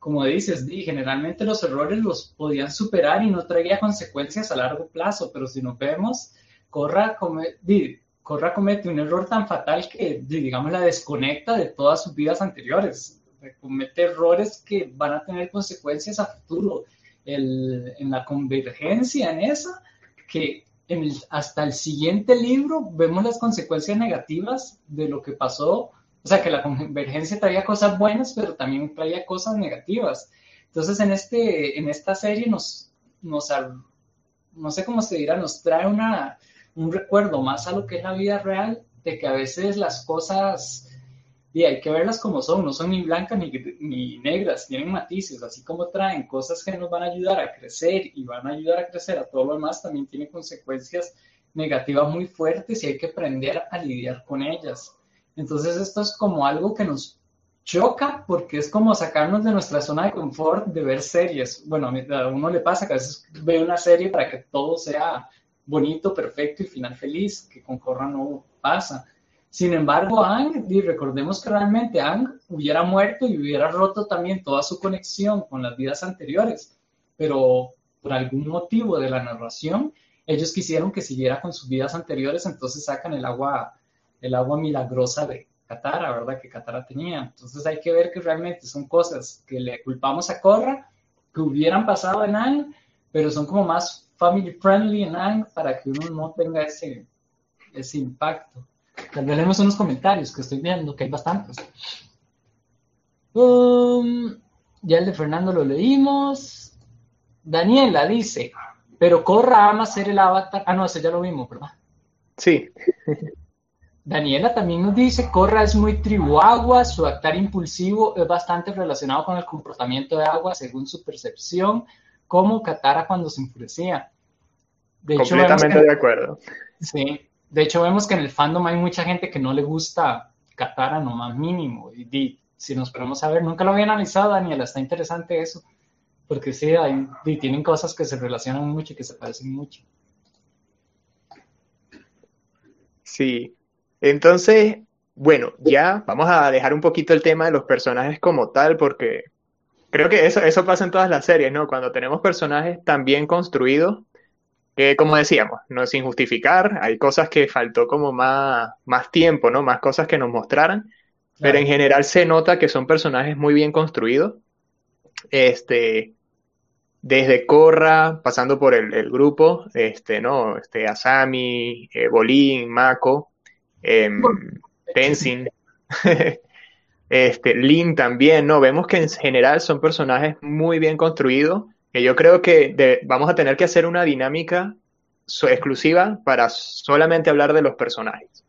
como dices, di, generalmente los errores los podían superar y no traía consecuencias a largo plazo, pero si no vemos, Corra, come, Corra comete un error tan fatal que, digamos, la desconecta de todas sus vidas anteriores. Comete errores que van a tener consecuencias a futuro. El, en la convergencia en esa, que en hasta el siguiente libro vemos las consecuencias negativas de lo que pasó o sea, que la convergencia traía cosas buenas, pero también traía cosas negativas. Entonces, en, este, en esta serie nos, nos, no sé cómo se dirá, nos trae una, un recuerdo más a lo que es la vida real, de que a veces las cosas, y hay que verlas como son, no son ni blancas ni, ni negras, tienen matices, así como traen cosas que nos van a ayudar a crecer y van a ayudar a crecer a todo lo demás, también tiene consecuencias negativas muy fuertes y hay que aprender a lidiar con ellas. Entonces esto es como algo que nos choca porque es como sacarnos de nuestra zona de confort de ver series. Bueno, a, uno le pasa que a veces ve una serie para que todo sea bonito, perfecto y final feliz, que con Corra no pasa. Sin embargo, Ang, recordemos que realmente Ang hubiera muerto y hubiera roto también toda su conexión con las vidas anteriores, pero por algún motivo de la narración, ellos quisieron que siguiera con sus vidas anteriores, entonces sacan el agua el agua milagrosa de Katara, ¿verdad? Que Katara tenía. Entonces hay que ver que realmente son cosas que le culpamos a Korra, que hubieran pasado en Aang, pero son como más family friendly en Aang para que uno no tenga ese impacto. Tal vez leemos unos comentarios que estoy viendo, que hay bastantes. Um, ya el de Fernando lo leímos. Daniela dice, pero Korra ama ser el avatar. Ah, no, ese ya lo vimos, ¿verdad? Sí. Daniela también nos dice, Corra es muy tribu agua, su actar impulsivo es bastante relacionado con el comportamiento de agua según su percepción, como Katara cuando se enfurecía. De Completamente de acuerdo. Sí, de hecho vemos que en el fandom hay mucha gente que no le gusta Katara no más mínimo. Y, si nos ponemos a ver, nunca lo había analizado, Daniela, está interesante eso, porque sí, hay, tienen cosas que se relacionan mucho y que se parecen mucho. Sí, entonces, bueno, ya vamos a dejar un poquito el tema de los personajes como tal, porque creo que eso, eso pasa en todas las series, ¿no? Cuando tenemos personajes tan bien construidos, como decíamos, no sin justificar, hay cosas que faltó como más, más tiempo, ¿no? Más cosas que nos mostraran, pero en general se nota que son personajes muy bien construidos. Este, desde Korra, pasando por el, grupo, este, ¿no? Este, Asami, eh, Bolín, Mako, eh, Tenzin, este, Lin también, ¿no? Vemos que en general son personajes muy bien construidos, que yo creo que vamos a tener que hacer una dinámica exclusiva para solamente hablar de los personajes,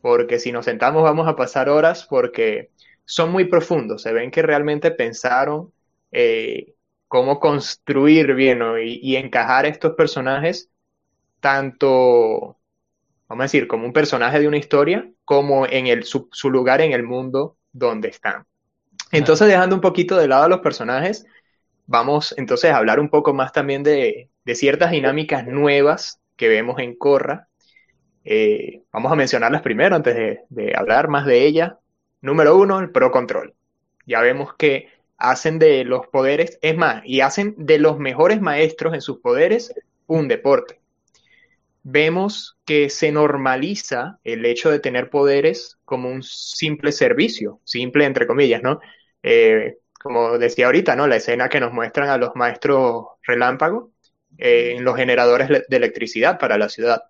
porque si nos sentamos vamos a pasar horas porque son muy profundos, se ven que realmente pensaron eh, cómo construir bien y, y encajar estos personajes tanto vamos a decir, como un personaje de una historia, como en el, su, lugar en el mundo donde están. Entonces, dejando un poquito de lado a los personajes, vamos entonces a hablar un poco más también de, ciertas dinámicas nuevas que vemos en Corra. Eh, vamos a mencionarlas primero antes de, hablar más de ellas. Número uno, el Pro Control. Ya vemos que hacen de los poderes, es más, y hacen de los mejores maestros en sus poderes un deporte. Vemos que se normaliza el hecho de tener poderes como un simple servicio, simple entre comillas, ¿no? Eh, como decía ahorita, ¿no? La escena que nos muestran a los maestros relámpago eh, en los generadores de electricidad para la ciudad.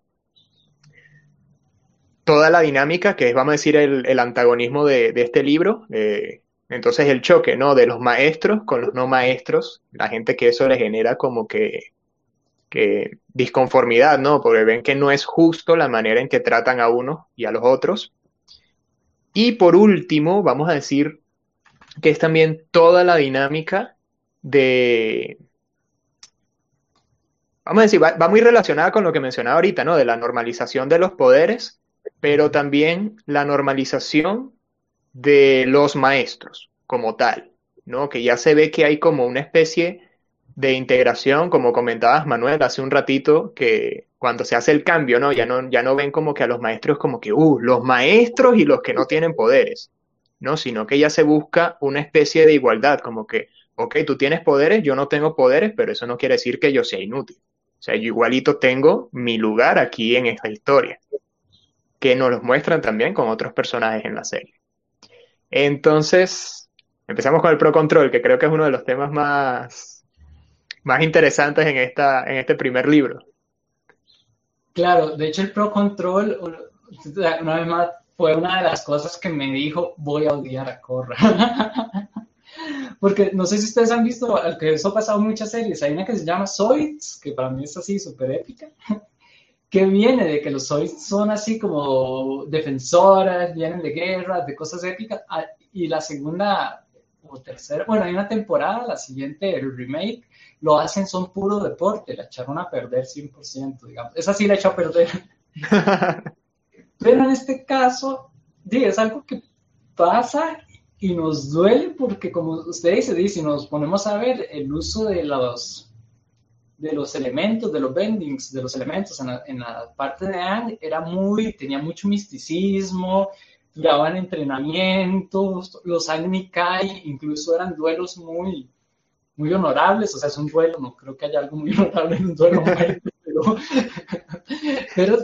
Toda la dinámica, que es, vamos a decir, el, antagonismo de, este libro, eh, entonces el choque, ¿no? De los maestros con los no maestros, la gente que eso le genera como que, que disconformidad, ¿no? Porque ven que no es justo la manera en que tratan a uno y a los otros. Y por último, vamos a decir que es también toda la dinámica de, vamos a decir, va, muy relacionada con lo que mencionaba ahorita, ¿no? De la normalización de los poderes, pero también la normalización de los maestros como tal, ¿no? Que ya se ve que hay como una especie de integración, como comentabas Manuel hace un ratito, que cuando se hace el cambio, ¿no? Ya no, ya no ven como que a los maestros como que, uh, los maestros y los que no tienen poderes, ¿no? Sino que ya se busca una especie de igualdad, como que, ok, tú tienes poderes, yo no tengo poderes, pero eso no quiere decir que yo sea inútil. O sea, yo igualito tengo mi lugar aquí en esta historia, que nos los muestran también con otros personajes en la serie. Entonces, empezamos con el Pro Control, que creo que es uno de los temas más, más interesantes en, esta, en este primer libro. Claro, de hecho el Pro Control, una vez más, fue una de las cosas que me dijo, voy a odiar a Corra. Porque no sé si ustedes han visto, que eso ha pasado muchas series, hay una que se llama Zoids, que para mí es así súper épica, que viene de que los Zoids son así como defensoras, vienen de guerras, de cosas épicas, ah, y la segunda o tercera, bueno, hay una temporada, la siguiente, el remake, lo hacen, son puro deporte, la echaron a perder 100%, digamos. Esa sí la echó a perder. Pero en este caso, es algo que pasa y nos duele porque, como usted dice, dice, nos ponemos a ver el uso de los, de los elementos, de los bendings, de los elementos en la, parte de Anne, era muy, tenía mucho misticismo, duraban entrenamientos, los Agni Kai incluso eran duelos muy, muy honorables, o sea, es un duelo, no creo que haya algo muy honorable en un duelo, pero, pero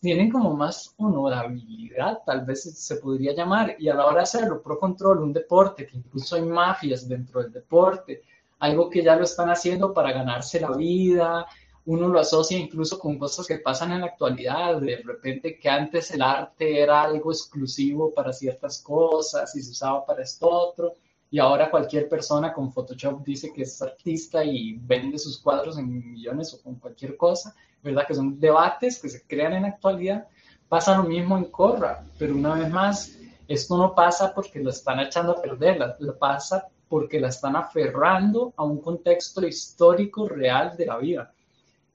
tienen como más honorabilidad, tal vez se podría llamar, y a la hora de hacerlo, Pro Control, un deporte, que incluso hay mafias dentro del deporte, algo que ya lo están haciendo para ganarse la vida, uno lo asocia incluso con cosas que pasan en la actualidad, de repente que antes el arte era algo exclusivo para ciertas cosas y se usaba para esto otro, y ahora cualquier persona con Photoshop dice que es artista y vende sus cuadros en millones o con cualquier cosa, ¿verdad? Que son debates que se crean en la actualidad. Pasa lo mismo en Corra, pero una vez más, esto no pasa porque lo están echando a perder, lo pasa porque la están aferrando a un contexto histórico real de la vida.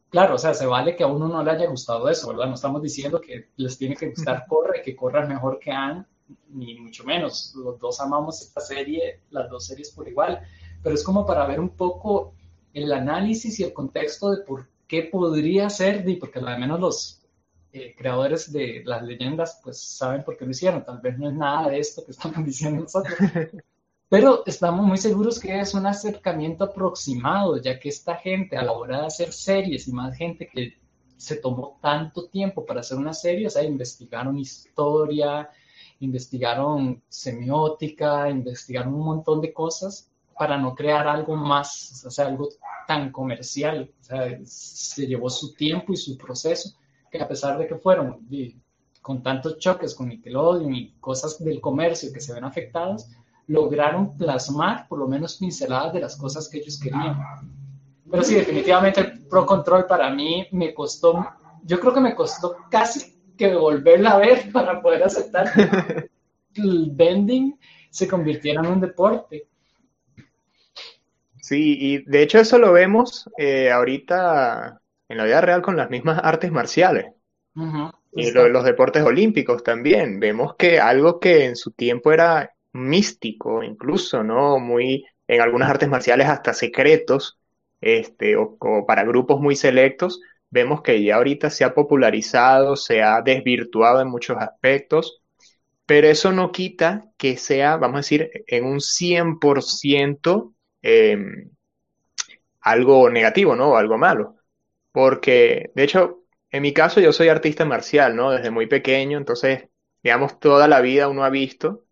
Claro, o sea, se vale que a uno no le haya gustado eso, ¿verdad? No estamos diciendo que les tiene que gustar Corra y que Corra es mejor que Anne, ni mucho menos. Los dos amamos esta serie, las dos series por igual, pero es como para ver un poco el análisis y el contexto de por qué podría ser, porque al menos los eh, creadores de las leyendas pues saben por qué lo hicieron. Tal vez no es nada de esto que estamos diciendo nosotros. Pero estamos muy seguros que es un acercamiento aproximado, ya que esta gente a la hora de hacer series y más gente que se tomó tanto tiempo para hacer una serie, o sea, investigaron historia, investigaron semiótica, investigaron un montón de cosas para no crear algo más, o sea, algo tan comercial. O sea, se llevó su tiempo y su proceso, que a pesar de que fueron con tantos choques con Nickelodeon y cosas del comercio que se ven afectadas, lograron plasmar por lo menos pinceladas de las cosas que ellos querían. Pero sí, definitivamente el Pro Control para mí me costó, yo creo que me costó casi que volverla a ver para poder aceptar que el bending se convirtiera en un deporte. Sí, y de hecho eso lo vemos eh, ahorita en la vida real con las mismas artes marciales. y los deportes olímpicos también. Vemos que algo que en su tiempo era místico, incluso, ¿no? Muy, en algunas artes marciales hasta secretos, este, o para grupos muy selectos, vemos que ya ahorita se ha popularizado, se ha desvirtuado en muchos aspectos pero eso no quita que sea, vamos a decir, en un 100% eh, algo negativo, ¿no? O algo malo. Porque, de hecho, en mi caso yo soy artista marcial, ¿no? Desde muy pequeño, entonces, digamos, toda la vida uno ha visto,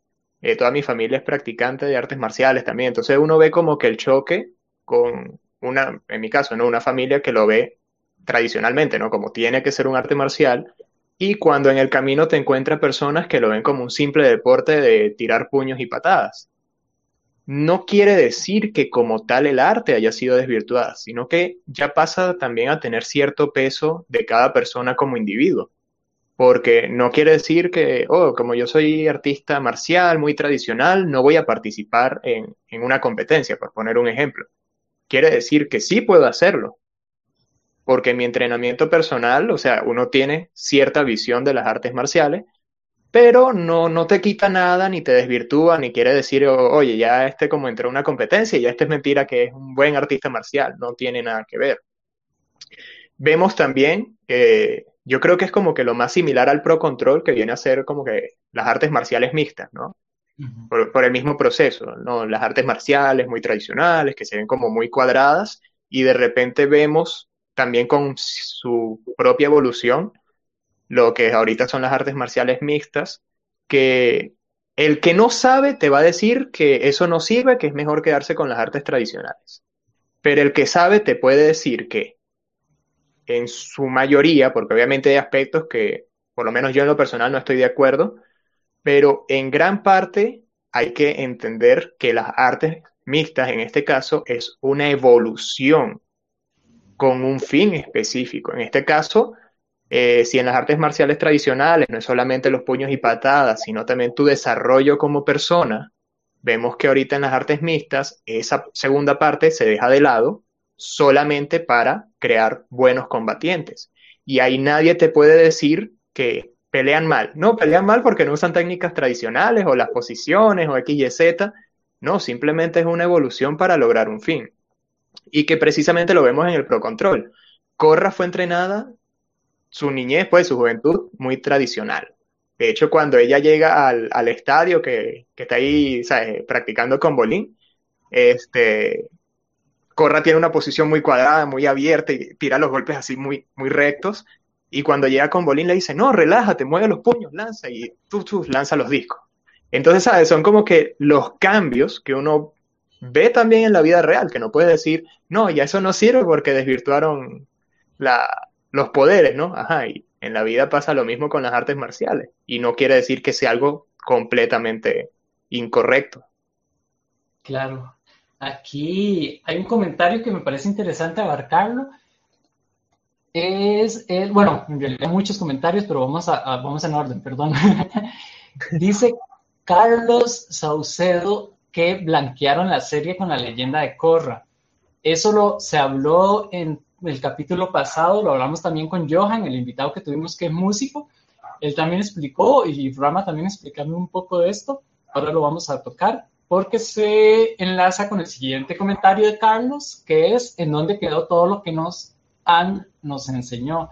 eh, toda mi familia es practicante de artes marciales también, entonces uno ve como que el choque con una, en mi caso, ¿no? Una familia que lo ve tradicionalmente, ¿no? Como tiene que ser un arte marcial, y cuando en el camino te encuentras personas que lo ven como un simple deporte de tirar puños y patadas. No quiere decir que como tal el arte haya sido desvirtuada, sino que ya pasa también a tener cierto peso de cada persona como individuo. Porque no quiere decir que, oh, como yo soy artista marcial, muy tradicional, no voy a participar en, en una competencia, por poner un ejemplo. Quiere decir que sí puedo hacerlo, porque mi entrenamiento personal, o sea, uno tiene cierta visión de las artes marciales, pero no, no te quita nada, ni te desvirtúa, ni quiere decir, oye, ya este como entró en una competencia, ya este es mentira que es un buen artista marcial, no tiene nada que ver. Vemos también que yo creo que es como que lo más similar al pro control que viene a ser como que las artes marciales mixtas, ¿no? por, por, el mismo proceso, ¿no? Las artes marciales muy tradicionales, que se ven como muy cuadradas, y de repente vemos también con su propia evolución, lo que ahorita son las artes marciales mixtas, que el que no sabe te va a decir que eso no sirve, que es mejor quedarse con las artes tradicionales. Pero el que sabe te puede decir que en su mayoría, porque obviamente hay aspectos que por lo menos yo en lo personal no estoy de acuerdo, pero en gran parte hay que entender que las artes mixtas en este caso es una evolución con un fin específico. En este caso, eh, si en las artes marciales tradicionales no es solamente los puños y patadas, sino también tu desarrollo como persona, vemos que ahorita en las artes mixtas esa segunda parte se deja de lado solamente para crear buenos combatientes. Y ahí nadie te puede decir que pelean mal. No, pelean mal porque no usan técnicas tradicionales o las posiciones o X y Z. No, simplemente es una evolución para lograr un fin y que precisamente lo vemos en el Pro Control. Corra fue entrenada su niñez, pues su juventud, muy tradicional. De hecho, cuando ella llega al, al estadio que, que, está ahí ¿sabes? practicando con Bolín, este, Corra tiene una posición muy cuadrada, muy abierta y tira los golpes así muy, muy rectos. Y cuando llega con Bolín le dice, no, relájate, mueve los puños, lanza y tú, tú lanza los discos. Entonces, ¿sabes? Son como que los cambios que uno ve también en la vida real, que no puede decir, no, ya eso no sirve porque desvirtuaron la, los poderes, ¿no? Ajá, y en la vida pasa lo mismo con las artes marciales, y no quiere decir que sea algo completamente incorrecto. Claro. Aquí hay un comentario que me parece interesante abarcarlo. Es, el, bueno, en realidad hay muchos comentarios, pero vamos, a, a vamos en orden, perdón. Dice Carlos Saucedo que blanquearon la serie con la leyenda de Korra. Eso lo, se habló en el capítulo pasado, lo hablamos también con Johan, el invitado que tuvimos que es músico. Él también explicó, y Rama también explicando un poco de esto. Ahora lo vamos a tocar porque se enlaza con el siguiente comentario de Carlos, que es en dónde quedó todo lo que nos han, nos enseñó.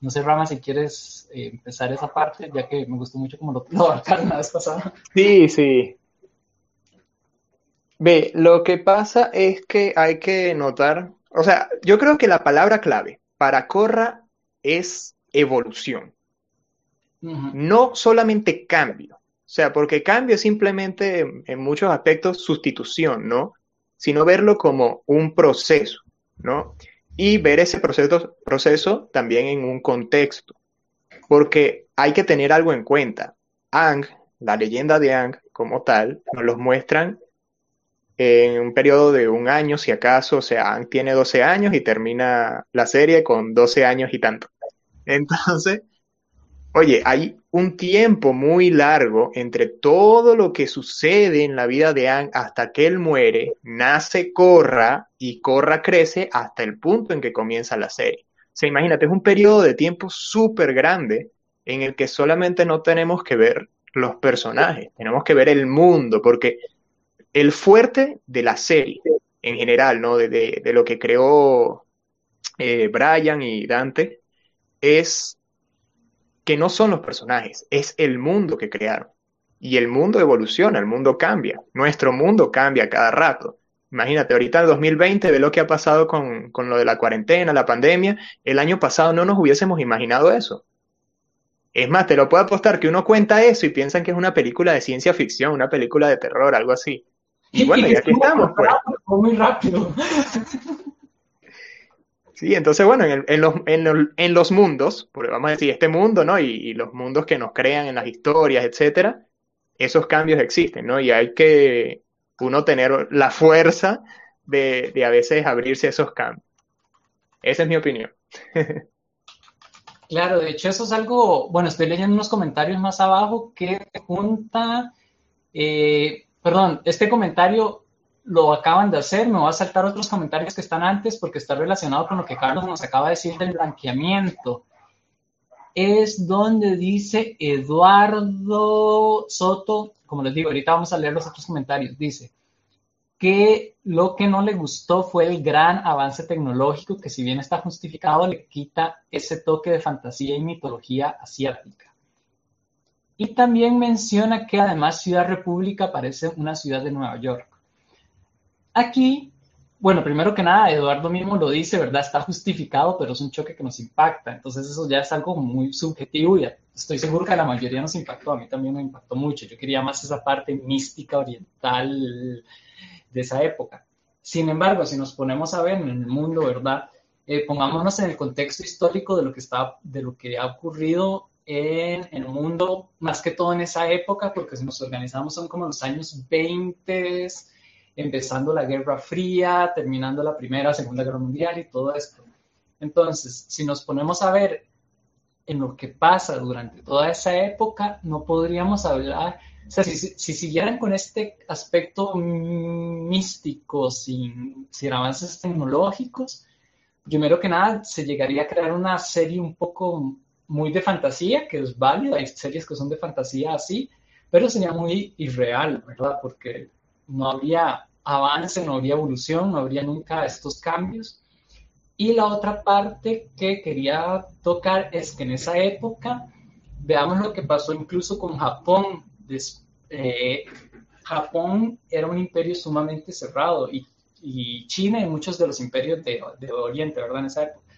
No sé, Rama, si quieres eh, empezar esa parte, ya que me gustó mucho como lo, lo abarcaron la vez pasada. Sí, sí. Ve, lo que pasa es que hay que notar, o sea, yo creo que la palabra clave para Corra es evolución, no solamente cambio. O sea, porque cambio es simplemente en muchos aspectos sustitución, ¿no? Sino verlo como un proceso, ¿no? Y ver ese proceso, proceso también en un contexto. Porque hay que tener algo en cuenta. Ang, la leyenda de Ang como tal, nos los muestran en un periodo de un año, si acaso, o sea, tiene 12 años y termina la serie con 12 años y tanto. Entonces, oye, hay un tiempo muy largo entre todo lo que sucede en la vida de Anne hasta que él muere, nace Corra y Corra crece hasta el punto en que comienza la serie. O sea, imagínate, es un periodo de tiempo súper grande en el que solamente no tenemos que ver los personajes, tenemos que ver el mundo, porque el fuerte de la serie en general, ¿no? De, lo que creó eh, Brian y Dante, es que no son los personajes, es el mundo que crearon. Y el mundo evoluciona, el mundo cambia, nuestro mundo cambia cada rato. Imagínate, ahorita en 2020 ve lo que ha pasado con, con lo de la cuarentena, la pandemia. El año pasado no nos hubiésemos imaginado eso. Es más, te lo puedo apostar que uno cuenta eso y piensan que es una película de ciencia ficción, una película de terror, algo así. Y bueno, y aquí estamos. Pues. Muy rápido. Sí, entonces, bueno, en, los, en, los, mundos, porque vamos a decir, este mundo, ¿no? Y, los mundos que nos crean en las historias, etcétera, esos cambios existen, ¿no? Y hay que uno tener la fuerza de, de a veces abrirse a esos cambios. Esa es mi opinión. Claro, de hecho eso es algo, bueno, estoy leyendo unos comentarios más abajo que junta, eh, perdón, este comentario lo acaban de hacer, me voy a saltar otros comentarios que están antes porque está relacionado con lo que Carlos nos acaba de decir del blanqueamiento. Es donde dice Eduardo Soto, como les digo, ahorita vamos a leer los otros comentarios, dice, que lo que no le gustó fue el gran avance tecnológico que si bien está justificado le quita ese toque de fantasía y mitología asiática. Y también menciona que además Ciudad República parece una ciudad de Nueva York. Aquí, bueno, primero que nada, Eduardo mismo lo dice, ¿verdad? Está justificado, pero es un choque que nos impacta. Entonces eso ya es algo muy subjetivo y estoy seguro que a la mayoría nos impactó. A mí también me impactó mucho. Yo quería más esa parte mística oriental de esa época. Sin embargo, si nos ponemos a ver en el mundo, ¿verdad? Eh, pongámonos en el contexto histórico de lo que, está, de lo que ha ocurrido en, el mundo, más que todo en esa época, porque si nos organizamos son como los años 20, empezando la Guerra Fría, terminando la Primera, Segunda Guerra Mundial y todo esto. Entonces, si nos ponemos a ver en lo que pasa durante toda esa época, no podríamos hablar o sea, si, siguieran con este aspecto místico, sin, sin avances tecnológicos, primero que nada se llegaría a crear una serie un poco muy de fantasía, que es válida, hay series que son de fantasía así, pero sería muy irreal, ¿verdad? Porque no habría avance, no habría evolución, no habría nunca estos cambios. Y la otra parte que quería tocar es que en esa época, veamos lo que pasó incluso con Japón, eh, Japón era un imperio sumamente cerrado y, China y muchos de los imperios de, Oriente, ¿verdad? En esa época,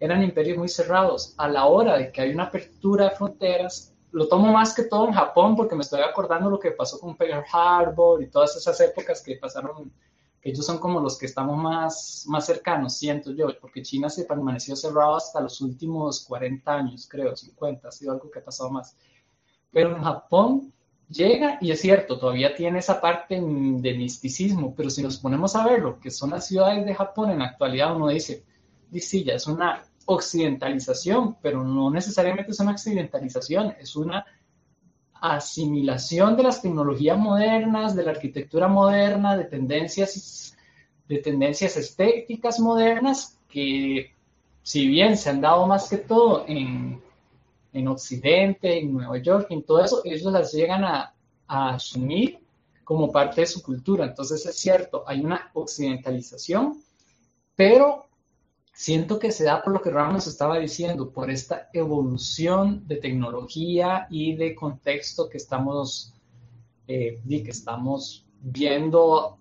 eran imperios muy cerrados. A la hora de que hay una apertura de fronteras, lo tomo más que todo en Japón porque me estoy acordando lo que pasó con Pearl Harbor y todas esas épocas que pasaron, que ellos son como los que estamos más, más cercanos, siento yo, porque China se permaneció cerrado hasta los últimos 40 años, creo, 50, ha sido algo que ha pasado más. Pero en Japón llega y es cierto, todavía tiene esa parte de misticismo, pero si nos ponemos a ver lo que son las ciudades de Japón en la actualidad, uno dice, sí, ya es una occidentalización, pero no necesariamente es una occidentalización, es una asimilación de las tecnologías modernas, de la arquitectura moderna, de tendencias, de tendencias estéticas modernas que si bien se han dado más que todo en en Occidente, en Nueva York, en todo eso, ellos las llegan a, asumir como parte de su cultura. Entonces es cierto, hay una occidentalización, pero siento que se da por lo que Ramos estaba diciendo, por esta evolución de tecnología y de contexto que estamos, eh, que estamos viendo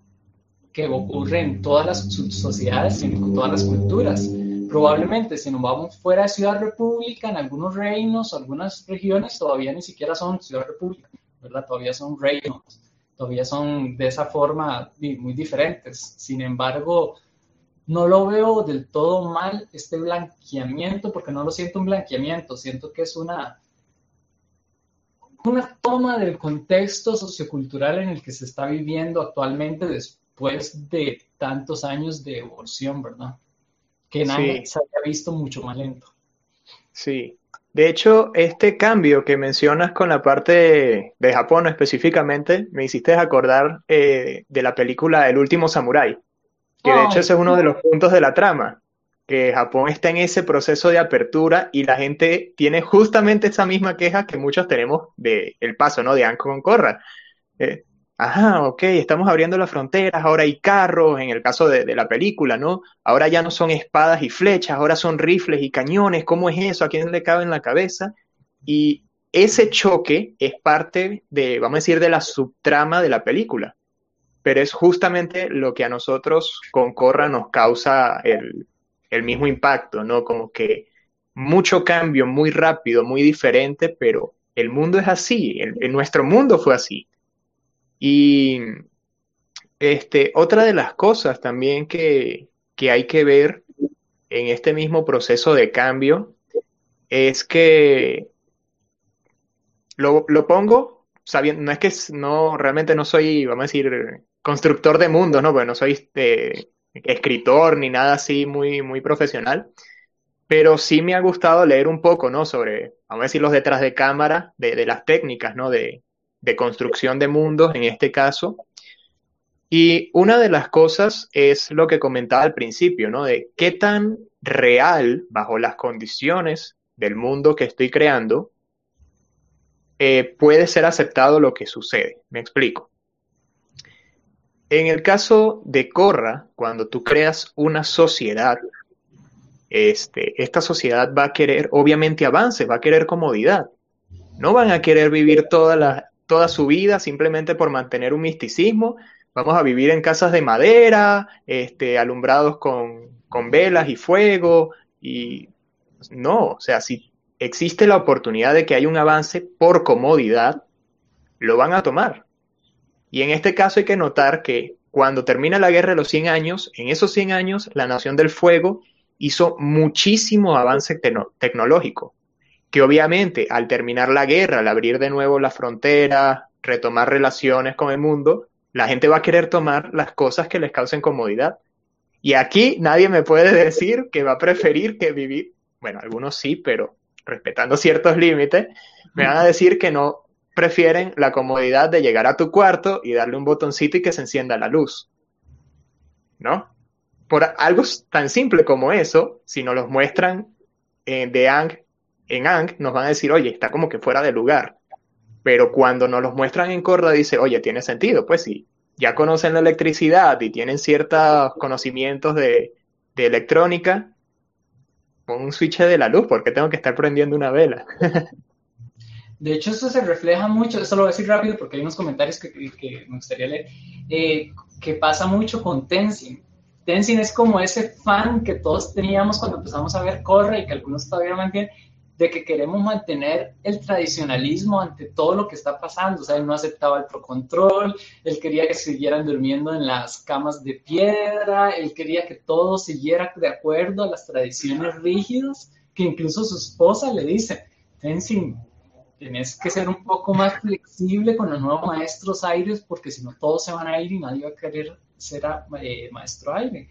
que ocurre en todas las sociedades y en todas las culturas probablemente si nos vamos fuera de Ciudad República, en algunos reinos, algunas regiones todavía ni siquiera son Ciudad República, ¿verdad? Todavía son reinos, todavía son de esa forma muy diferentes. Sin embargo, no lo veo del todo mal este blanqueamiento, porque no lo siento un blanqueamiento, siento que es una, una toma del contexto sociocultural en el que se está viviendo actualmente después de tantos años de evolución, ¿verdad? que nadie se había visto mucho más lento. Sí. De hecho, este cambio que mencionas con la parte de, Japón específicamente, me hiciste acordar eh, de la película El último samurái, que de hecho ese es uno de los puntos de la trama, que Japón está en ese proceso de apertura y la gente tiene justamente esa misma queja que muchos tenemos de el paso, ¿no? De Ankon Corra. Eh, Ajá, ok, estamos abriendo las fronteras, ahora hay carros, en el caso de, la película, ¿no? Ahora ya no son espadas y flechas, ahora son rifles y cañones, ¿cómo es eso? ¿A quién le cabe en la cabeza? Y ese choque es parte de, vamos a decir, de la subtrama de la película, pero es justamente lo que a nosotros con Corra nos causa el, mismo impacto, ¿no? Como que mucho cambio, muy rápido, muy diferente, pero el mundo es así, en nuestro mundo fue así. Y este, otra de las cosas también que, que hay que ver en este mismo proceso de cambio es que lo, pongo sabiendo, no es que no, realmente no soy, vamos a decir, constructor de mundos, ¿no? Porque no soy este, escritor ni nada así muy, muy profesional, pero sí me ha gustado leer un poco, ¿no? Sobre, vamos a decir, los detrás de cámara, de, las técnicas, ¿no? De, de construcción de mundos en este caso. Y una de las cosas es lo que comentaba al principio, ¿no? De qué tan real, bajo las condiciones del mundo que estoy creando, eh, puede ser aceptado lo que sucede. Me explico. En el caso de Corra, cuando tú creas una sociedad, este, esta sociedad va a querer, obviamente, avance, va a querer comodidad. No van a querer vivir toda, la, toda su vida simplemente por mantener un misticismo. Vamos a vivir en casas de madera, este, alumbrados con, con velas y fuego. Y no, o sea, si existe la oportunidad de que haya un avance por comodidad, lo van a tomar. Y en este caso hay que notar que cuando termina la guerra de los 100 años, en esos 100 años, la Nación del Fuego hizo muchísimo avance tecnológico, que obviamente al terminar la guerra, al abrir de nuevo la frontera, retomar relaciones con el mundo, la gente va a querer tomar las cosas que les causen comodidad. Y aquí nadie me puede decir que va a preferir que vivir, bueno, algunos sí, pero respetando ciertos límites, me van a decir que no prefieren la comodidad de llegar a tu cuarto y darle un botoncito y que se encienda la luz. ¿No? Por algo tan simple como eso, si nos los muestran en, de Ang, en Ang, nos van a decir, oye, está como que fuera de lugar. Pero cuando nos los muestran en Corda, dice, oye, tiene sentido. Pues sí, ya conocen la electricidad y tienen ciertos conocimientos de, de electrónica, un switch de la luz, porque tengo que estar prendiendo una vela? De hecho, eso se refleja mucho, eso lo voy a decir rápido porque hay unos comentarios que, que me gustaría leer, eh, que pasa mucho con Tenzin. Tenzin es como ese fan que todos teníamos cuando empezamos a ver Corre y que algunos todavía mantienen, de que queremos mantener el tradicionalismo ante todo lo que está pasando. O sea, él no aceptaba el pro control, él quería que siguieran durmiendo en las camas de piedra, él quería que todo siguiera de acuerdo a las tradiciones rígidas, que incluso su esposa le dice, Tenzin, tienes que ser un poco más flexible con los nuevos maestros aires, porque si no todos se van a ir y nadie va a querer ser eh, maestro aire.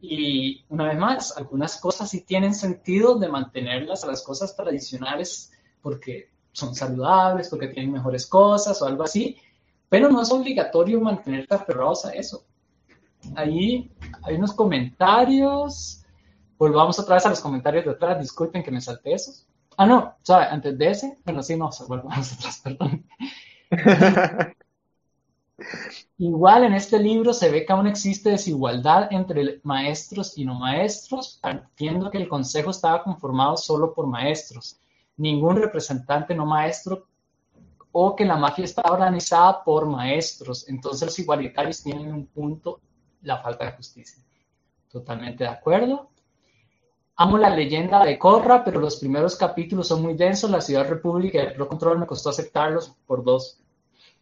Y una vez más, algunas cosas sí tienen sentido de mantenerlas a las cosas tradicionales porque son saludables, porque tienen mejores cosas o algo así, pero no es obligatorio mantenerte aferrados a eso. Ahí hay unos comentarios. Volvamos otra vez a los comentarios de atrás. Disculpen que me salte esos. Ah, no, ¿sabe? Antes de ese, bueno, sí, no, volvamos atrás, perdón. Igual en este libro se ve que aún existe desigualdad entre maestros y no maestros, partiendo que el consejo estaba conformado solo por maestros, ningún representante no maestro o que la mafia estaba organizada por maestros. Entonces los igualitarios tienen un punto, la falta de justicia. Totalmente de acuerdo. Amo la leyenda de Corra, pero los primeros capítulos son muy densos. La Ciudad República y el Pro Control me costó aceptarlos por dos.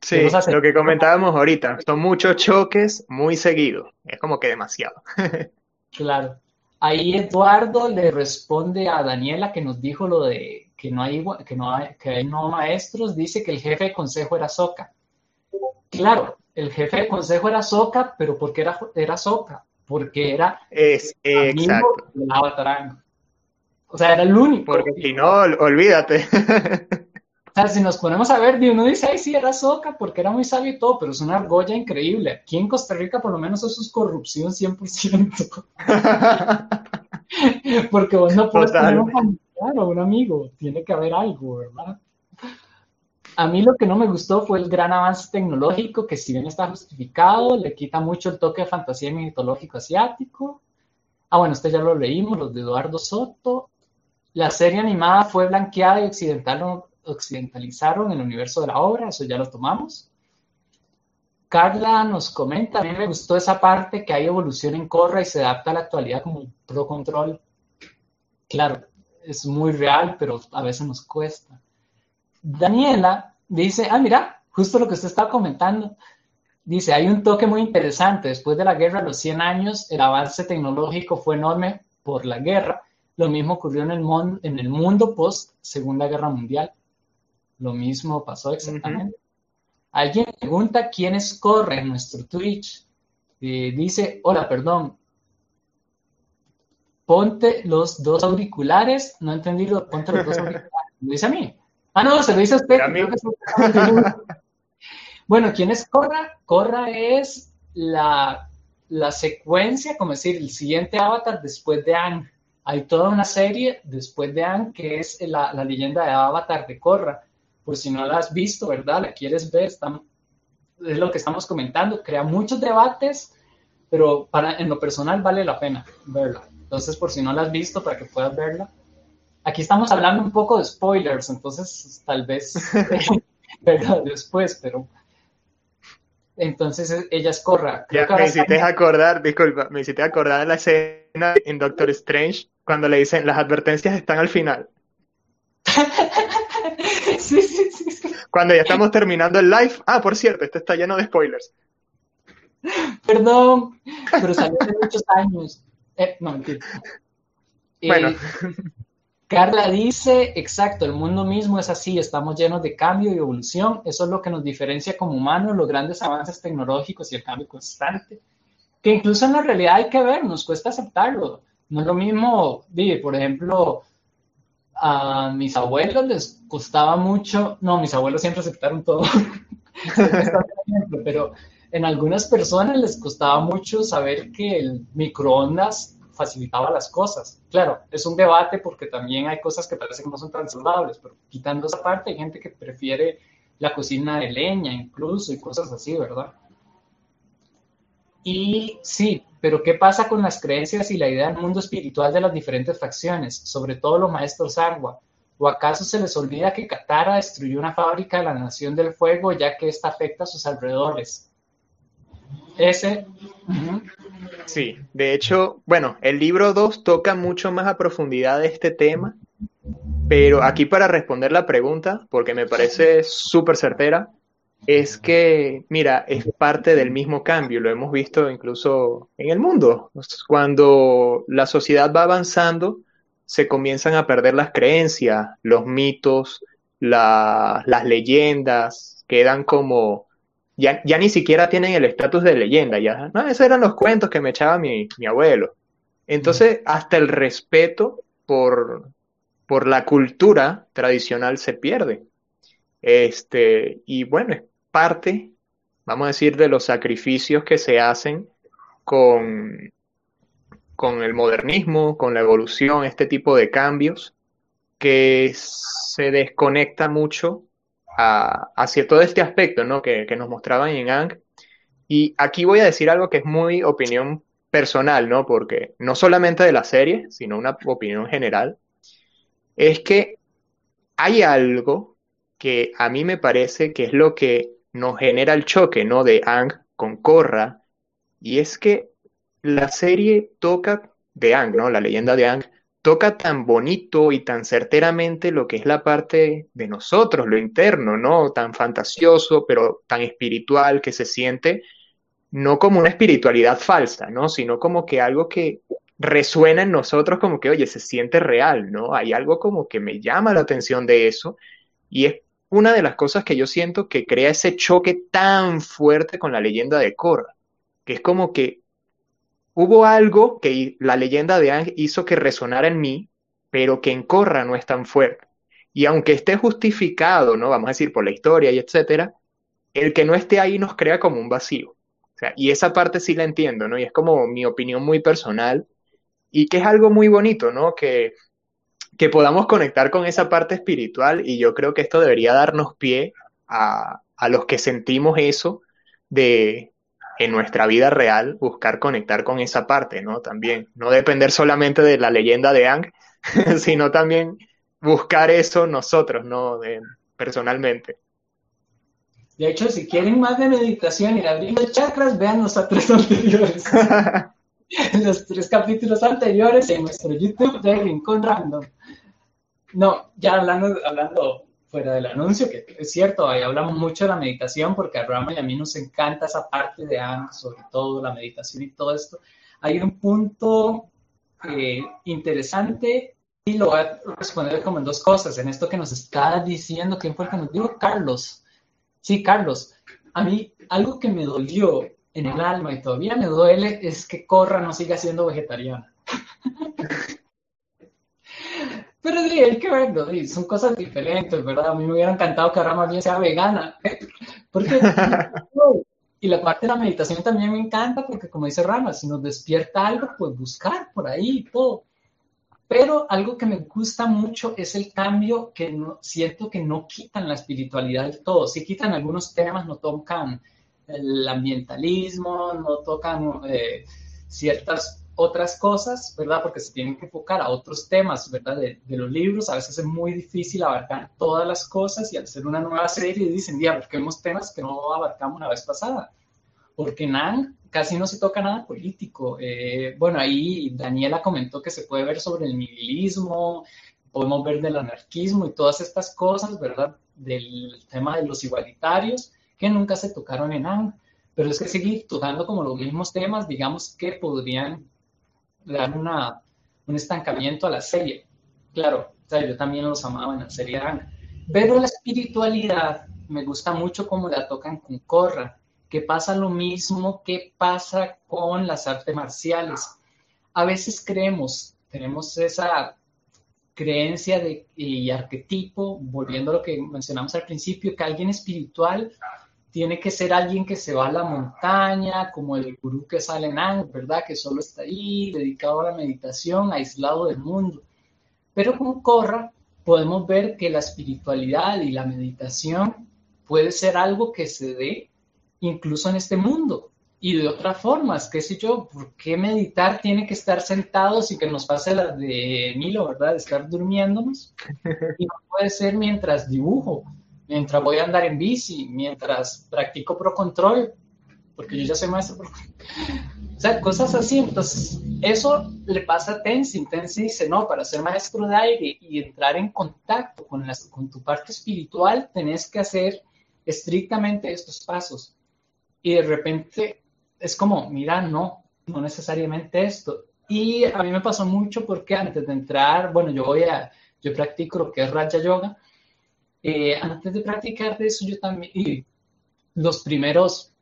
Sí, lo que comentábamos ahorita, son muchos choques muy seguidos, es como que demasiado. claro. Ahí Eduardo le responde a Daniela que nos dijo lo de que no hay que no hay, que hay no maestros, dice que el jefe de consejo era Soca. Claro, el jefe de consejo era Soca, pero ¿por qué era, era Soca? Porque era es, exacto. O sea, era el único. Porque si no, olvídate. O sea, si nos ponemos a ver, uno dice, ay, sí, era Soca porque era muy sabio y todo, pero es una argolla increíble. Aquí en Costa Rica, por lo menos, eso es corrupción 100%. porque vos no puedes tener un familiar o un amigo, tiene que haber algo, ¿verdad? A mí lo que no me gustó fue el gran avance tecnológico, que si bien está justificado, le quita mucho el toque de fantasía mitológico asiático. Ah, bueno, este ya lo leímos, los de Eduardo Soto. La serie animada fue blanqueada y occidental occidentalizaron el universo de la obra, eso ya lo tomamos. Carla nos comenta, a mí me gustó esa parte que hay evolución en Corra y se adapta a la actualidad como pro control. Claro, es muy real, pero a veces nos cuesta. Daniela dice, ah, mira, justo lo que usted estaba comentando. Dice, hay un toque muy interesante. Después de la guerra, a los 100 años, el avance tecnológico fue enorme por la guerra. Lo mismo ocurrió en el, mundo, en el mundo post Segunda Guerra Mundial. Lo mismo pasó exactamente. Alguien pregunta quiénes corren en nuestro Twitch. Eh, dice, hola, perdón. Ponte los dos auriculares. No entendí lo, ponte los dos auriculares. ¿Lo dice a mí? Ah, no, se lo dice a usted. bueno, ¿quién es Corra? Corra es la, la secuencia, como decir, el siguiente avatar después de Ang. Hay toda una serie después de Ang que es la, la leyenda de Avatar de Corra por si no la has visto, ¿verdad? La quieres ver, es lo que estamos comentando, crea muchos debates, pero para, en lo personal vale la pena verla. Entonces, por si no la has visto, para que puedas verla. Aquí estamos hablando un poco de spoilers, entonces tal vez ¿verdad? después, pero entonces ella es Corra. ya, me hiciste acordar, disculpa, me hiciste acordar de la escena en Doctor Strange cuando le dicen las advertencias están al final. sí, sí, sí, Cuando ya estamos terminando el live. Ah, por cierto, este está lleno de spoilers. Perdón, pero salió hace muchos años. Eh, no, mentira. Bueno. Eh, Carla dice, exacto, el mundo mismo es así, estamos llenos de cambio y evolución, eso es lo que nos diferencia como humanos, los grandes avances tecnológicos y el cambio constante, que incluso en la realidad hay que ver, nos cuesta aceptarlo. No es lo mismo, por ejemplo, a mis abuelos les costaba mucho, no, mis abuelos siempre aceptaron todo, pero en algunas personas les costaba mucho saber que el microondas facilitaba las cosas. Claro, es un debate porque también hay cosas que parecen que no son tan saludables, pero quitando esa parte hay gente que prefiere la cocina de leña incluso y cosas así, ¿verdad? Y sí, pero ¿qué pasa con las creencias y la idea del mundo espiritual de las diferentes facciones, sobre todo los maestros agua? ¿O acaso se les olvida que Katara destruyó una fábrica de la Nación del Fuego ya que esta afecta a sus alrededores? Ese. Sí, de hecho, bueno, el libro 2 toca mucho más a profundidad de este tema, pero aquí para responder la pregunta, porque me parece súper certera, es que, mira, es parte del mismo cambio, lo hemos visto incluso en el mundo. Cuando la sociedad va avanzando, se comienzan a perder las creencias, los mitos, las leyendas, quedan como, ya, ya ni siquiera tienen el estatus de leyenda, ya, no, esos eran los cuentos que me echaba mi, mi abuelo. Entonces, hasta el respeto por, por la cultura tradicional se pierde. Este, y bueno, parte, vamos a decir, de los sacrificios que se hacen con, con el modernismo, con la evolución, este tipo de cambios, que se desconecta mucho hacia todo este aspecto ¿no? que, que nos mostraban en Ang. Y aquí voy a decir algo que es muy opinión personal, ¿no? Porque no solamente de la serie, sino una opinión general, es que hay algo que a mí me parece que es lo que nos genera el choque, ¿no? De Ang con Korra. Y es que la serie toca de Ang, ¿no? La leyenda de Ang toca tan bonito y tan certeramente lo que es la parte de nosotros, lo interno, ¿no? Tan fantasioso, pero tan espiritual que se siente no como una espiritualidad falsa, ¿no? Sino como que algo que resuena en nosotros como que, oye, se siente real, ¿no? Hay algo como que me llama la atención de eso y es una de las cosas que yo siento que crea ese choque tan fuerte con la leyenda de Korra, que es como que hubo algo que la leyenda de Ang hizo que resonara en mí, pero que en Korra no es tan fuerte. Y aunque esté justificado, ¿no? Vamos a decir, por la historia y etcétera, el que no esté ahí nos crea como un vacío. O sea, y esa parte sí la entiendo, ¿no? Y es como mi opinión muy personal y que es algo muy bonito, ¿no? Que que podamos conectar con esa parte espiritual y yo creo que esto debería darnos pie a, los que sentimos eso de en nuestra vida real buscar conectar con esa parte, ¿no? También, no depender solamente de la leyenda de Ang, sino también buscar eso nosotros, ¿no? personalmente. De hecho, si quieren más de meditación y abrir los chakras, vean los tres anteriores. los tres capítulos anteriores en nuestro YouTube de Rincón Random. No, ya hablando, hablando fuera del anuncio, que es cierto, ahí hablamos mucho de la meditación porque a Rama y a mí nos encanta esa parte de Ang, sobre todo la meditación y todo esto. Hay un punto eh, interesante y lo voy a responder como en dos cosas. En esto que nos está diciendo, ¿quién fue el que nos dijo? Carlos. Sí, Carlos. A mí, algo que me dolió en el alma y todavía me duele es que Corra no siga siendo vegetariana. Pero sí, hay que verlo, son cosas diferentes, ¿verdad? A mí me hubiera encantado que Rama bien sea vegana. Porque, y la parte de la meditación también me encanta porque, como dice Rama, si nos despierta algo, pues buscar por ahí y todo. Pero algo que me gusta mucho es el cambio que no, siento que no quitan la espiritualidad del todo. Sí quitan algunos temas, no tocan el ambientalismo, no tocan eh, ciertas otras cosas, ¿verdad? Porque se tienen que enfocar a otros temas, ¿verdad? De, los libros, a veces es muy difícil abarcar todas las cosas y al hacer una nueva serie dicen, ya, busquemos temas que no abarcamos una vez pasada. Porque Nan casi no se toca nada político. Eh, bueno, ahí Daniela comentó que se puede ver sobre el nihilismo, podemos ver del anarquismo y todas estas cosas, ¿verdad? Del tema de los igualitarios que nunca se tocaron en Nan. Pero es que seguir tocando como los mismos temas, digamos que podrían dar una, un estancamiento a la serie. Claro, yo también los amaba en la serie Ana. Pero la espiritualidad me gusta mucho como la tocan con Corra, que pasa lo mismo que pasa con las artes marciales. A veces creemos, tenemos esa creencia de, y arquetipo, volviendo a lo que mencionamos al principio, que alguien espiritual tiene que ser alguien que se va a la montaña, como el gurú que sale en Ang, ¿verdad? Que solo está ahí, dedicado a la meditación, aislado del mundo. Pero con Corra podemos ver que la espiritualidad y la meditación puede ser algo que se dé incluso en este mundo y de otras formas, qué sé yo, ¿por qué meditar tiene que estar sentados y que nos pase la de Milo, ¿verdad? De estar durmiéndonos. Y no puede ser mientras dibujo, mientras voy a andar en bici, mientras practico pro control, porque yo ya soy maestro pro O sea, cosas así. Entonces, eso le pasa a Tenzin. Tenzin dice, no, para ser maestro de aire y entrar en contacto con, las, con tu parte espiritual, tenés que hacer estrictamente estos pasos. Y de repente es como, mira, no, no necesariamente esto. Y a mí me pasó mucho porque antes de entrar, bueno, yo voy a, yo practico lo que es Raja Yoga, eh, antes de practicar de eso, yo también, los primeros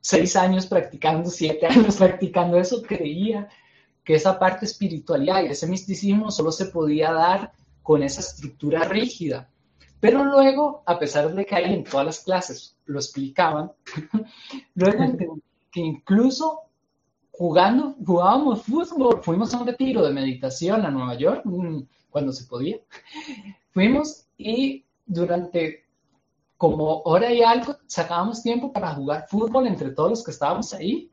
seis años practicando, siete años practicando eso, creía que esa parte espiritualidad y ese misticismo solo se podía dar con esa estructura rígida. Pero luego, a pesar de que ahí en todas las clases lo explicaban, luego que incluso jugando, jugábamos fútbol, fuimos a un retiro de meditación a Nueva York, cuando se podía, fuimos y durante como hora y algo sacábamos tiempo para jugar fútbol entre todos los que estábamos ahí,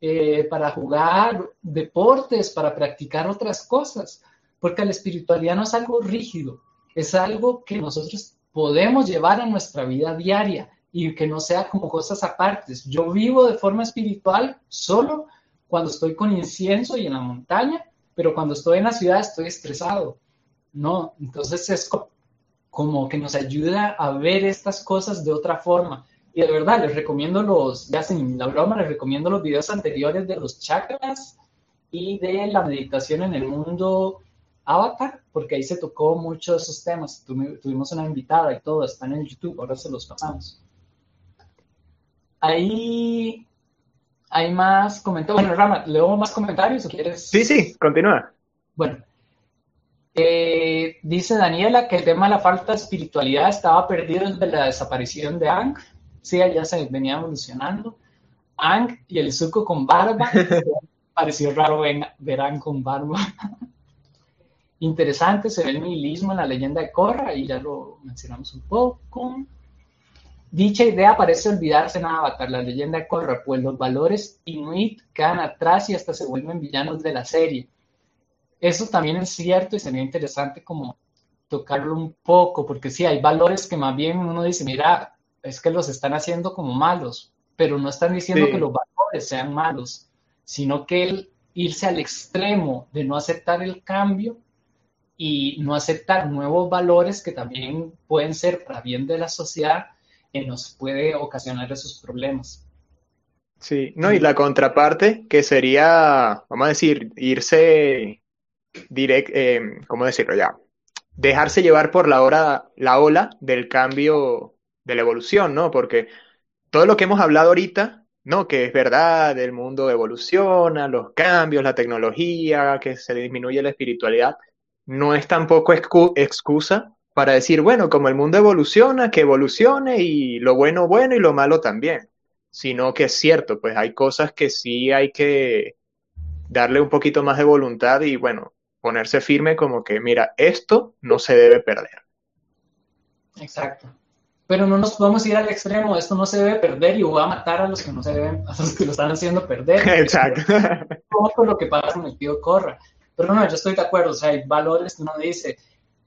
eh, para jugar deportes, para practicar otras cosas, porque la espiritualidad no es algo rígido, es algo que nosotros podemos llevar a nuestra vida diaria y que no sea como cosas apartes. Yo vivo de forma espiritual solo cuando estoy con incienso y en la montaña, pero cuando estoy en la ciudad estoy estresado. No, entonces es como que nos ayuda a ver estas cosas de otra forma. Y de verdad, les recomiendo los, ya sin la broma, les recomiendo los videos anteriores de los chakras y de la meditación en el mundo Avatar, porque ahí se tocó mucho de esos temas. tuvimos una invitada y todo, están en YouTube, ahora se los pasamos. Ahí hay más comentarios. Bueno, Rama, ¿leo más comentarios o quieres? Sí, sí, continúa. Bueno, eh, dice Daniela que el tema de la falta de espiritualidad estaba perdido desde la desaparición de Ang. Sí, ya se venía evolucionando. Ang y el suco con barba. Pareció raro ver, Ang con barba. Interesante, se ve el nihilismo en la leyenda de Korra y ya lo mencionamos un poco. Dicha idea parece olvidarse en Avatar, la leyenda de Korra, pues los valores inuit quedan atrás y hasta se vuelven villanos de la serie eso también es cierto y sería interesante como tocarlo un poco, porque sí, hay valores que más bien uno dice, mira, es que los están haciendo como malos, pero no están diciendo que los valores sean malos, sino que el irse al extremo de no aceptar el cambio y no aceptar nuevos valores que también pueden ser para bien de la sociedad, que nos puede ocasionar esos problemas. Sí, no, y la contraparte, que sería, vamos a decir, irse direct, eh, ¿cómo decirlo ya? Dejarse llevar por la, hora, la ola del cambio de la evolución, ¿no? Porque todo lo que hemos hablado ahorita, ¿no? Que es verdad, el mundo evoluciona, los cambios, la tecnología, que se disminuye la espiritualidad, no es tampoco excusa para decir, bueno, como el mundo evoluciona, que evolucione y lo bueno bueno y lo malo también sino que es cierto, pues hay cosas que sí hay que darle un poquito más de voluntad y bueno, ponerse firme como que, mira, esto no se debe perder. Exacto. Pero no nos podemos ir al extremo, esto no se debe perder y voy a matar a los que no se deben, a los que lo están haciendo perder. Exacto. Como lo que pasa con el tío Corra. Pero no, yo estoy de acuerdo, o sea, hay valores que uno dice,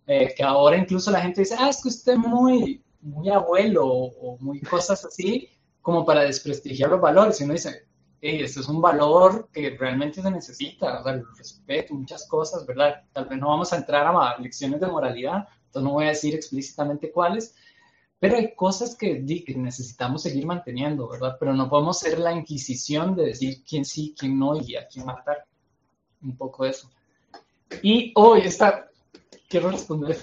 eh, que ahora incluso la gente dice, ah, es que usted es muy, muy abuelo o muy cosas así, como para desprestigiar los valores. Y uno dice, hey, este es un valor que realmente se necesita, o sea, el respeto, muchas cosas, ¿verdad? Tal vez no vamos a entrar a lecciones de moralidad, entonces no voy a decir explícitamente cuáles, pero hay cosas que, que necesitamos seguir manteniendo, ¿verdad? Pero no podemos ser la inquisición de decir quién sí, quién no y a quién matar. Un poco eso. Y hoy está, quiero responder.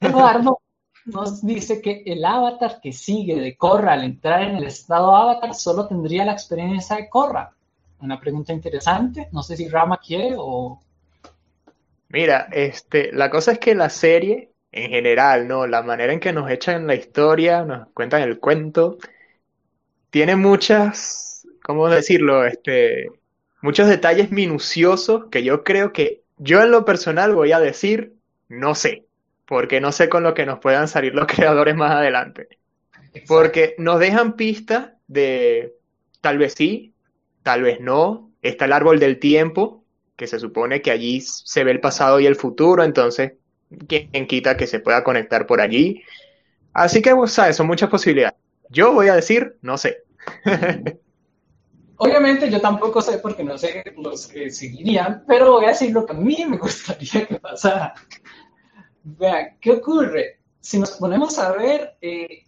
Eduardo nos dice que el avatar que sigue de Korra al entrar en el estado avatar solo tendría la experiencia de Korra. Una pregunta interesante. No sé si Rama quiere o. Mira, este, la cosa es que la serie, en general, ¿no? La manera en que nos echan la historia, nos cuentan el cuento, tiene muchas, ¿cómo decirlo? Este, muchos detalles minuciosos que yo creo que yo en lo personal voy a decir, no sé porque no sé con lo que nos puedan salir los creadores más adelante. Porque nos dejan pistas de tal vez sí, tal vez no. Está el árbol del tiempo, que se supone que allí se ve el pasado y el futuro, entonces, ¿quién quita que se pueda conectar por allí? Así que, vos sabes, son muchas posibilidades. Yo voy a decir, no sé. Obviamente yo tampoco sé porque no sé los que seguirían, pero voy a decir lo que a mí me gustaría que pasara. Vean, ¿qué ocurre? Si nos ponemos a ver, eh,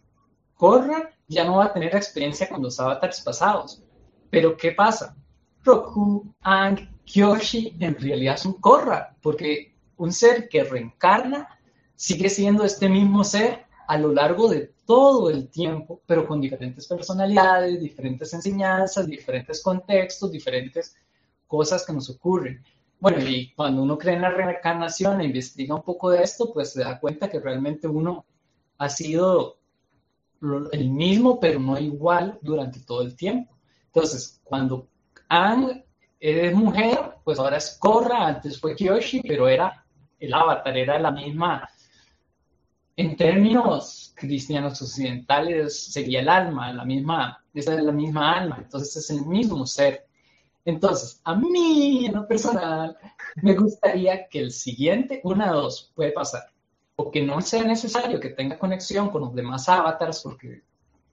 Korra ya no va a tener experiencia con los avatars pasados. Pero ¿qué pasa? Roku, Ang, Kyoshi en realidad son Korra, porque un ser que reencarna sigue siendo este mismo ser a lo largo de todo el tiempo, pero con diferentes personalidades, diferentes enseñanzas, diferentes contextos, diferentes cosas que nos ocurren. Bueno, y cuando uno cree en la reencarnación e investiga un poco de esto, pues se da cuenta que realmente uno ha sido el mismo, pero no igual durante todo el tiempo. Entonces, cuando Ang es mujer, pues ahora es Korra, antes fue Kyoshi, pero era el avatar, era la misma, en términos cristianos occidentales, sería el alma, la misma, esa es la misma alma, entonces es el mismo ser. Entonces, a mí, en lo personal, me gustaría que el siguiente, una de dos, puede pasar. O que no sea necesario que tenga conexión con los demás avatars, porque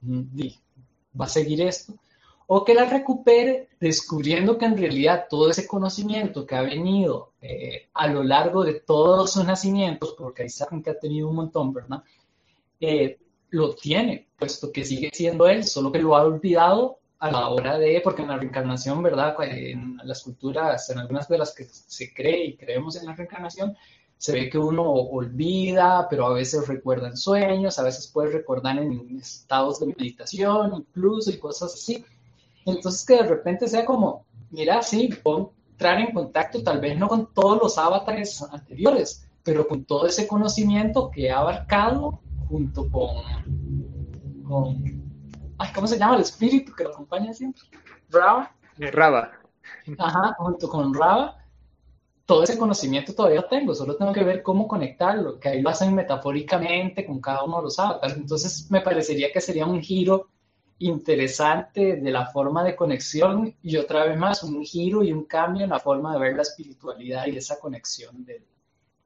mm, va a seguir esto. O que la recupere descubriendo que en realidad todo ese conocimiento que ha venido eh, a lo largo de todos sus nacimientos, porque ahí saben que ha tenido un montón, ¿verdad? Eh, lo tiene, puesto que sigue siendo él, solo que lo ha olvidado a la hora de, porque en la reencarnación, ¿verdad? En las culturas, en algunas de las que se cree y creemos en la reencarnación, se ve que uno olvida, pero a veces recuerda en sueños, a veces puede recordar en estados de meditación incluso y cosas así. Entonces que de repente sea como, mira, sí, entrar en contacto tal vez no con todos los avatares anteriores, pero con todo ese conocimiento que ha abarcado junto con, con ¿cómo se llama el espíritu que lo acompaña siempre? Raba. Eh, Raba. Ajá, junto con Raba, todo ese conocimiento todavía tengo, solo tengo que ver cómo conectarlo, que ahí lo hacen metafóricamente con cada uno de los avatars. Entonces me parecería que sería un giro interesante de la forma de conexión y otra vez más un giro y un cambio en la forma de ver la espiritualidad y esa conexión de,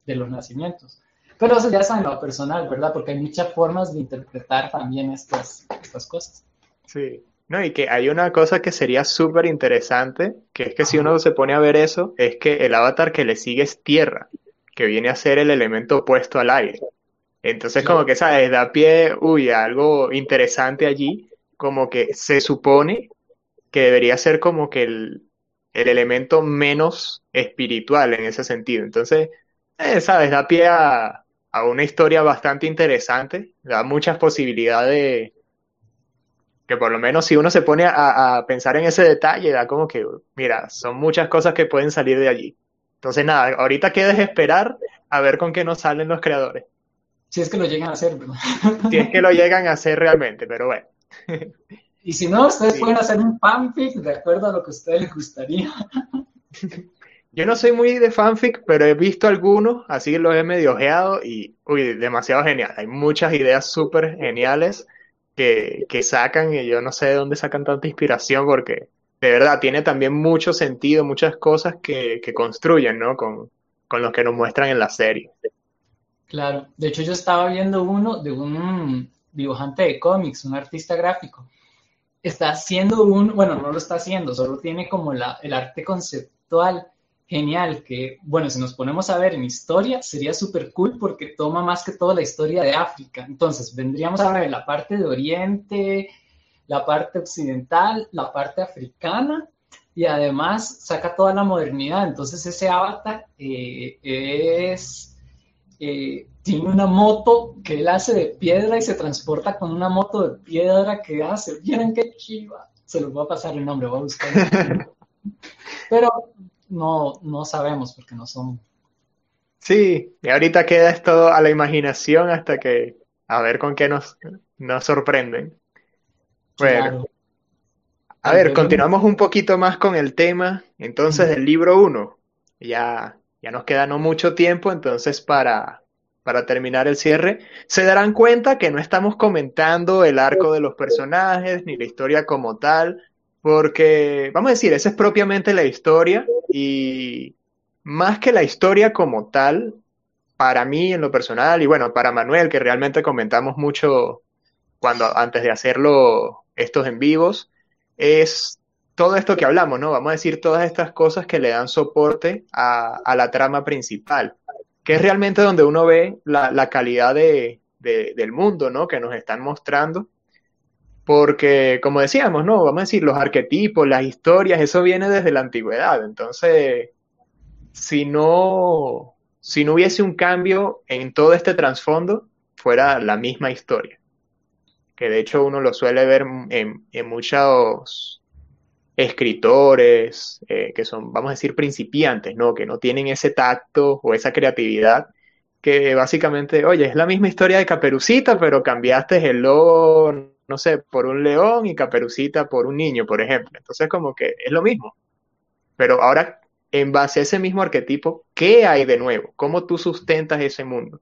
de los nacimientos. Pero eso ya es en lo personal, ¿verdad? Porque hay muchas formas de interpretar también estas, estas cosas. Sí. No, y que hay una cosa que sería súper interesante, que es que si uno se pone a ver eso, es que el avatar que le sigue es tierra, que viene a ser el elemento opuesto al aire. Entonces, como que, ¿sabes? Da pie, uy, algo interesante allí, como que se supone que debería ser como que el, el elemento menos espiritual en ese sentido. Entonces, eh, ¿sabes? Da pie a, a, una historia bastante interesante, da muchas posibilidades que por lo menos si uno se pone a, a, pensar en ese detalle, da como que, mira, son muchas cosas que pueden salir de allí. Entonces, nada, ahorita quedes esperar a ver con qué nos salen los creadores. Si es que lo llegan a hacer, ¿verdad? Si es que lo llegan a hacer realmente, pero bueno. Y si no, ustedes sí. pueden hacer un fanfic de acuerdo a lo que a ustedes les gustaría. Yo no soy muy de fanfic, pero he visto algunos, así los he medio ojeado y, uy, demasiado genial. Hay muchas ideas súper geniales que, que sacan y yo no sé de dónde sacan tanta inspiración porque de verdad tiene también mucho sentido, muchas cosas que, que construyen, ¿no? Con, con los que nos muestran en la serie. Claro, de hecho yo estaba viendo uno de un dibujante de cómics, un artista gráfico. Está haciendo un, bueno, no lo está haciendo, solo tiene como la, el arte conceptual genial, que, bueno, si nos ponemos a ver en historia, sería súper cool porque toma más que todo la historia de África. Entonces, vendríamos a ver la parte de Oriente, la parte occidental, la parte africana, y además saca toda la modernidad. Entonces, ese avatar eh, es eh, tiene una moto que él hace de piedra y se transporta con una moto de piedra que hace. Miren qué chiva. Se los voy a pasar el nombre, voy a buscar. Pero no, no sabemos porque no son. Sí, y ahorita queda esto a la imaginación hasta que a ver con qué nos, nos sorprenden. Bueno. Claro. A ver, continuamos un poquito más con el tema. Entonces, del libro 1. Ya ya nos queda no mucho tiempo, entonces para, para terminar el cierre, se darán cuenta que no estamos comentando el arco de los personajes ni la historia como tal, porque, vamos a decir, esa es propiamente la historia y más que la historia como tal, para mí en lo personal y bueno, para Manuel, que realmente comentamos mucho cuando antes de hacerlo estos en vivos, es todo esto que hablamos, ¿no? Vamos a decir todas estas cosas que le dan soporte a, la trama principal, que es realmente donde uno ve la, calidad de, del mundo, ¿no? Que nos están mostrando. Porque, como decíamos, ¿no? Vamos a decir, los arquetipos, las historias, eso viene desde la antigüedad. Entonces, si no, si no hubiese un cambio en todo este trasfondo, fuera la misma historia. Que de hecho uno lo suele ver en, muchos escritores eh, que son, vamos a decir, principiantes, ¿no? Que no tienen ese tacto o esa creatividad, que básicamente, oye, es la misma historia de Caperucita, pero cambiaste el lobo, no sé, por un león y Caperucita por un niño, por ejemplo. Entonces, como que es lo mismo. Pero ahora, en base a ese mismo arquetipo, ¿qué hay de nuevo? ¿Cómo tú sustentas ese mundo?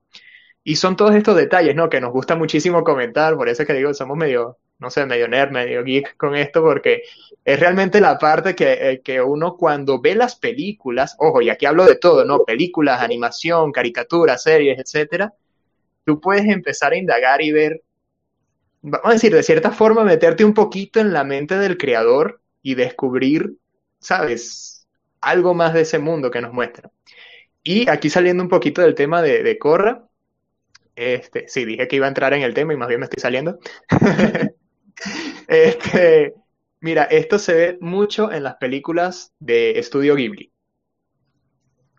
Y son todos estos detalles, ¿no? Que nos gusta muchísimo comentar, por eso es que digo, somos medio no sé, medio nerd, medio geek con esto, porque es realmente la parte que, eh, que, uno cuando ve las películas, ojo, y aquí hablo de todo, ¿no? Películas, animación, caricaturas, series, etcétera, tú puedes empezar a indagar y ver, vamos a decir, de cierta forma, meterte un poquito en la mente del creador y descubrir, ¿sabes? Algo más de ese mundo que nos muestra. Y aquí saliendo un poquito del tema de, de Corra, este, sí, dije que iba a entrar en el tema y más bien me estoy saliendo. Este, mira, esto se ve mucho en las películas de Estudio Ghibli.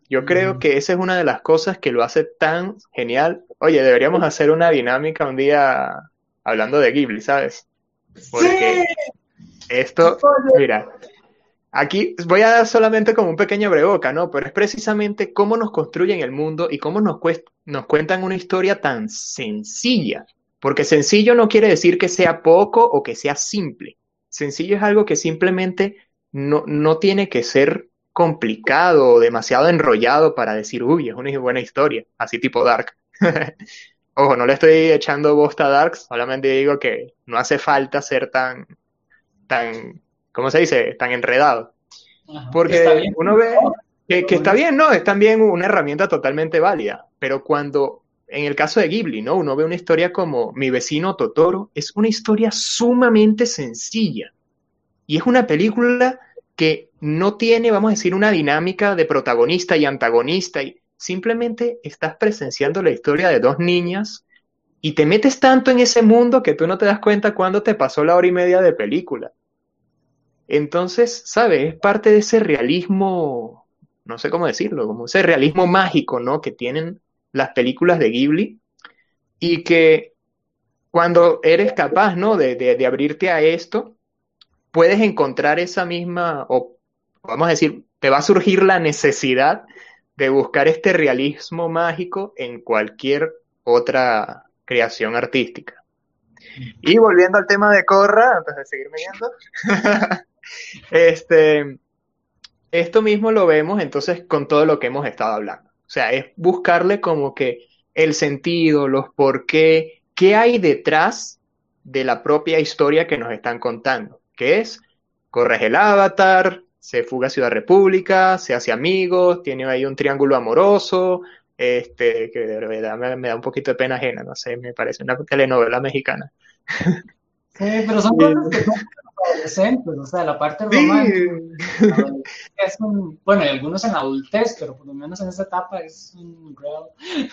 Yo creo mm. que esa es una de las cosas que lo hace tan genial. Oye, deberíamos hacer una dinámica un día hablando de Ghibli, ¿sabes? Porque esto, mira, aquí voy a dar solamente como un pequeño breboca, ¿no? Pero es precisamente cómo nos construyen el mundo y cómo nos, nos cuentan una historia tan sencilla porque sencillo no quiere decir que sea poco o que sea simple. Sencillo es algo que simplemente no, no tiene que ser complicado o demasiado enrollado para decir, uy, es una buena historia, así tipo Dark. Ojo, no le estoy echando bosta a Dark, solamente digo que no hace falta ser tan, tan, ¿cómo se dice? Tan enredado. Porque uno ve que, que está bien, no, es también una herramienta totalmente válida, pero cuando en el caso de Ghibli, ¿no? Uno ve una historia como Mi vecino Totoro, es una historia sumamente sencilla. Y es una película que no tiene, vamos a decir, una dinámica de protagonista y antagonista. Y simplemente estás presenciando la historia de dos niñas y te metes tanto en ese mundo que tú no te das cuenta cuándo te pasó la hora y media de película. Entonces, ¿sabes? Es parte de ese realismo, no sé cómo decirlo, como ese realismo mágico, ¿no? Que tienen las películas de Ghibli y que cuando eres capaz, ¿no? De, de, abrirte a esto, puedes encontrar esa misma, o vamos a decir, te va a surgir la necesidad de buscar este realismo mágico en cualquier otra creación artística. Y volviendo al tema de Corra, antes de seguirme viendo, este, esto mismo lo vemos entonces con todo lo que hemos estado hablando. O sea, es buscarle como que el sentido, los por qué, qué hay detrás de la propia historia que nos están contando, que es, corres el avatar, se fuga a Ciudad República, se hace amigos, tiene ahí un triángulo amoroso, este, que de verdad me, da un poquito de pena ajena, no sé, me parece una telenovela mexicana. Sí, pero son cosas que son adolescentes, o sea, la parte romántica. Es un, bueno, y algunos en adultez, pero por lo menos en esa etapa es un real.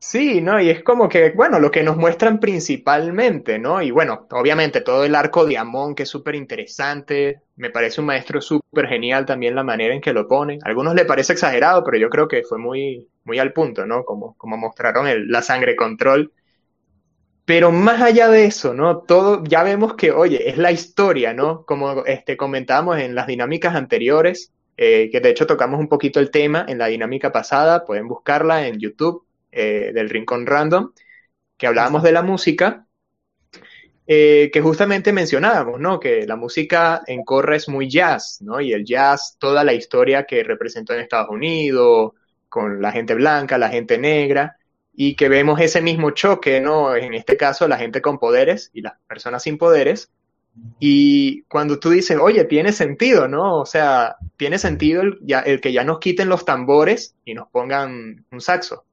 Sí, ¿no? Y es como que, bueno, lo que nos muestran principalmente, ¿no? Y bueno, obviamente todo el arco de Amón, que es súper interesante, me parece un maestro súper genial también la manera en que lo pone. A algunos le parece exagerado, pero yo creo que fue muy, muy al punto, ¿no? Como, como mostraron el, la sangre control. Pero más allá de eso, ¿no? Todo, ya vemos que, oye, es la historia, ¿no? Como este, comentábamos en las dinámicas anteriores, eh, que de hecho tocamos un poquito el tema en la dinámica pasada, pueden buscarla en YouTube eh, del Rincón Random, que hablábamos de la música, eh, que justamente mencionábamos, ¿no? Que la música en Corra es muy jazz, ¿no? Y el jazz, toda la historia que representó en Estados Unidos, con la gente blanca, la gente negra, y que vemos ese mismo choque, ¿no? En este caso, la gente con poderes y las personas sin poderes. Y cuando tú dices, oye, tiene sentido, ¿no? O sea, tiene sentido el, ya, el que ya nos quiten los tambores y nos pongan un saxo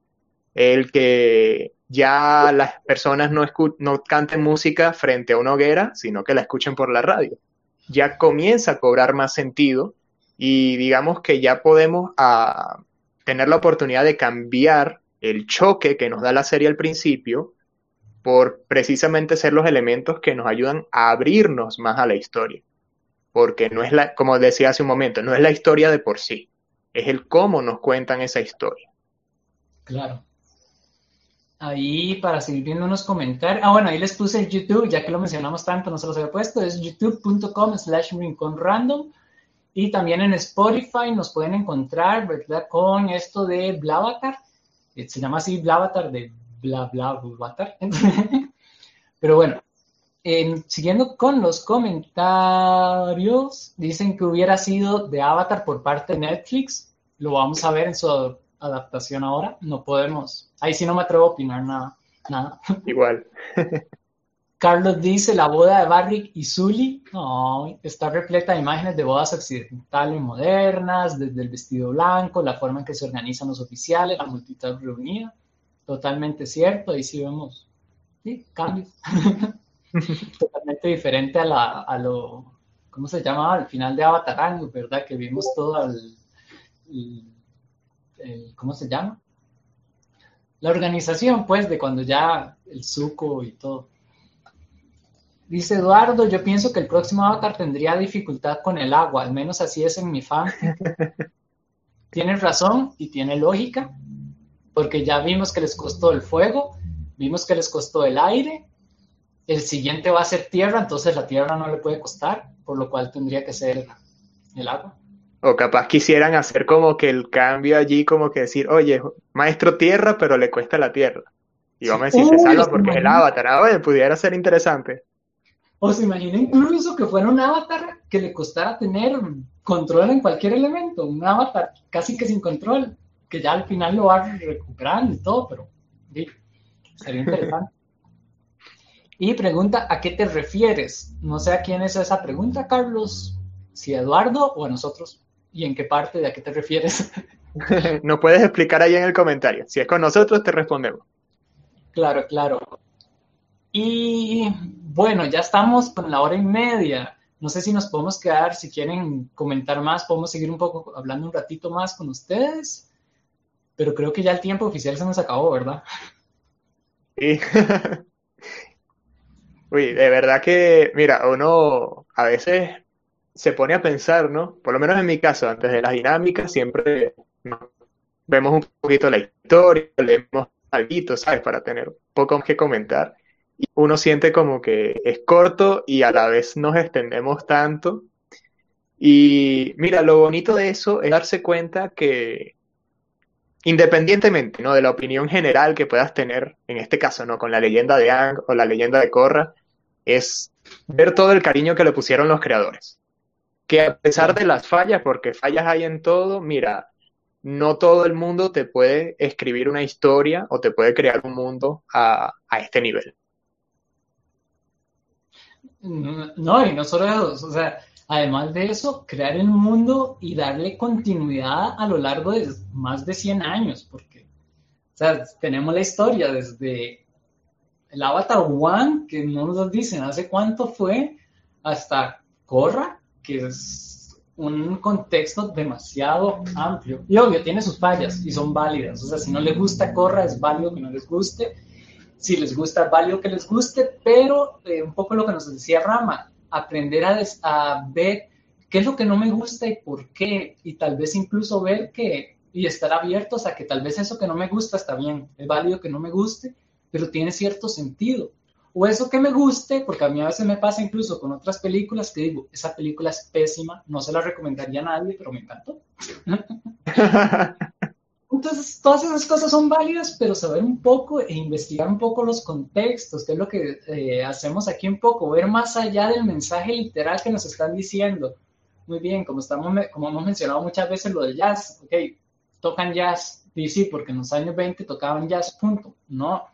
el que ya las personas no, no canten música frente a una hoguera, sino que la escuchen por la radio. Ya comienza a cobrar más sentido y digamos que ya podemos a, ah, tener la oportunidad de cambiar el choque que nos da la serie al principio por precisamente ser los elementos que nos ayudan a abrirnos más a la historia. Porque no es la, como decía hace un momento, no es la historia de por sí, es el cómo nos cuentan esa historia. Claro ahí para seguir viendo unos comentarios. Ah, bueno, ahí les puse el YouTube, ya que lo mencionamos tanto, no se los había puesto, es youtube.com slash random. Y también en Spotify nos pueden encontrar, ¿verdad? Con esto de Blavatar. Eh, se llama así Blavatar de bla bla Pero bueno, siguiendo con los comentarios, dicen que hubiera sido de Avatar por parte de Netflix. Lo vamos a ver en su adaptación ahora. No podemos. Ahí sí no me atrevo a opinar nada. nada. Igual. Carlos dice, la boda de Barrick y Zully está repleta de imágenes de bodas occidentales modernas, desde el vestido blanco, la forma en que se organizan los oficiales, la multitud reunida. Totalmente cierto, ahí sí vemos sí, cambios. Totalmente diferente a, la, a lo, ¿cómo se llamaba? Al final de Avatar, ¿verdad? Que vimos todo el ¿cómo se llama? La organización, pues, de cuando ya el suco y todo. Dice Eduardo, yo pienso que el próximo avatar tendría dificultad con el agua, al menos así es en mi fan. Tienes razón y tiene lógica, porque ya vimos que les costó el fuego, vimos que les costó el aire, el siguiente va a ser tierra, entonces la tierra no le puede costar, por lo cual tendría que ser el agua. O capaz quisieran hacer como que el cambio allí, como que decir, oye, maestro tierra, pero le cuesta la tierra. Y vamos a decir, se salva porque es el avatar. Ah, oye, pudiera ser interesante. O se imagina incluso que fuera un avatar que le costara tener control en cualquier elemento. Un avatar casi que sin control, que ya al final lo va recuperando y todo, pero sí, sería interesante. y pregunta, ¿a qué te refieres? No sé a quién es esa pregunta, Carlos. Si a Eduardo o a nosotros. ¿Y en qué parte? ¿De a qué te refieres? Nos puedes explicar ahí en el comentario. Si es con nosotros, te respondemos. Claro, claro. Y bueno, ya estamos con la hora y media. No sé si nos podemos quedar, si quieren comentar más, podemos seguir un poco hablando un ratito más con ustedes. Pero creo que ya el tiempo oficial se nos acabó, ¿verdad? Sí. Uy, de verdad que, mira, uno a veces se pone a pensar, ¿no? Por lo menos en mi caso, antes de las dinámicas, siempre vemos un poquito la historia, leemos algo, ¿sabes? Para tener poco que comentar. Y uno siente como que es corto y a la vez nos extendemos tanto. Y mira, lo bonito de eso es darse cuenta que independientemente ¿no? de la opinión general que puedas tener, en este caso, ¿no? con la leyenda de Ang o la leyenda de Korra, es ver todo el cariño que le pusieron los creadores. Que a pesar de las fallas, porque fallas hay en todo, mira, no todo el mundo te puede escribir una historia o te puede crear un mundo a, a este nivel. No, y no solo eso, o sea, Además de eso, crear el mundo y darle continuidad a lo largo de más de 100 años, porque o sea, tenemos la historia desde el Avatar One, que no nos dicen hace cuánto fue, hasta Korra, que es un contexto demasiado amplio. Y obvio, tiene sus fallas y son válidas. O sea, si no les gusta Korra, es válido que no les guste. Si les gusta, es válido que les guste, pero eh, un poco lo que nos decía Rama, aprender a, ver qué es lo que no me gusta y por qué, y tal vez incluso ver que, y estar abiertos a que tal vez eso que no me gusta está bien, es válido que no me guste, pero tiene cierto sentido. O eso que me guste, porque a mí a veces me pasa incluso con otras películas que digo, esa película es pésima, no se la recomendaría a nadie, pero me encantó. Entonces, todas esas cosas son válidas, pero saber un poco e investigar un poco los contextos, que es lo que eh, hacemos aquí un poco, ver más allá del mensaje literal que nos están diciendo. Muy bien, como, estamos, como hemos mencionado muchas veces lo del jazz, ok, tocan jazz, sí, porque en los años 20 tocaban jazz, punto. No,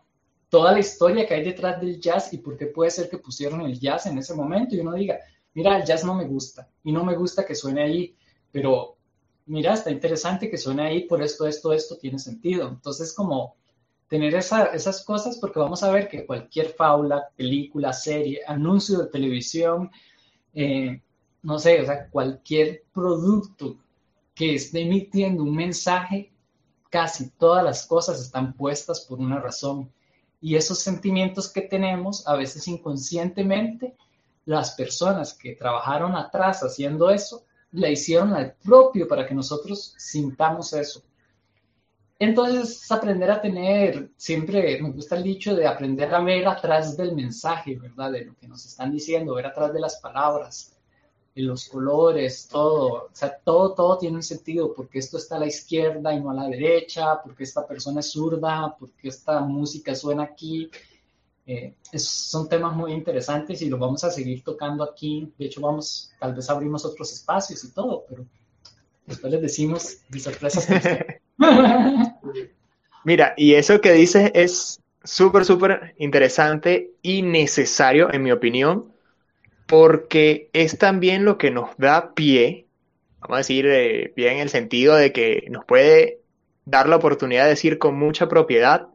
toda la historia que hay detrás del jazz y por qué puede ser que pusieron el jazz en ese momento y uno diga, mira, el jazz no me gusta y no me gusta que suene ahí, pero mira, está interesante que suene ahí por esto, esto, esto tiene sentido. Entonces, como tener esas cosas, porque vamos a ver que cualquier faula, película, serie, anuncio de televisión, eh, no sé, o sea, cualquier producto que esté emitiendo un mensaje, casi todas las cosas están puestas por una razón. Y esos sentimientos que tenemos, a veces inconscientemente, las personas que trabajaron atrás haciendo eso, la hicieron al propio para que nosotros sintamos eso. Entonces, aprender a tener, siempre me gusta el dicho de aprender a ver atrás del mensaje, ¿verdad? De lo que nos están diciendo, ver atrás de las palabras, los colores, todo. O sea, todo, todo tiene un sentido, porque esto está a la izquierda y no a la derecha, porque esta persona es zurda, porque esta música suena aquí. Eh, son temas muy interesantes y los vamos a seguir tocando aquí. De hecho, vamos, tal vez abrimos otros espacios y todo, pero después les decimos de sorpresas. Mira, y eso que dices es súper, súper interesante y necesario, en mi opinión, porque es también lo que nos da pie, vamos a decir, eh, pie en el sentido de que nos puede dar la oportunidad de decir con mucha propiedad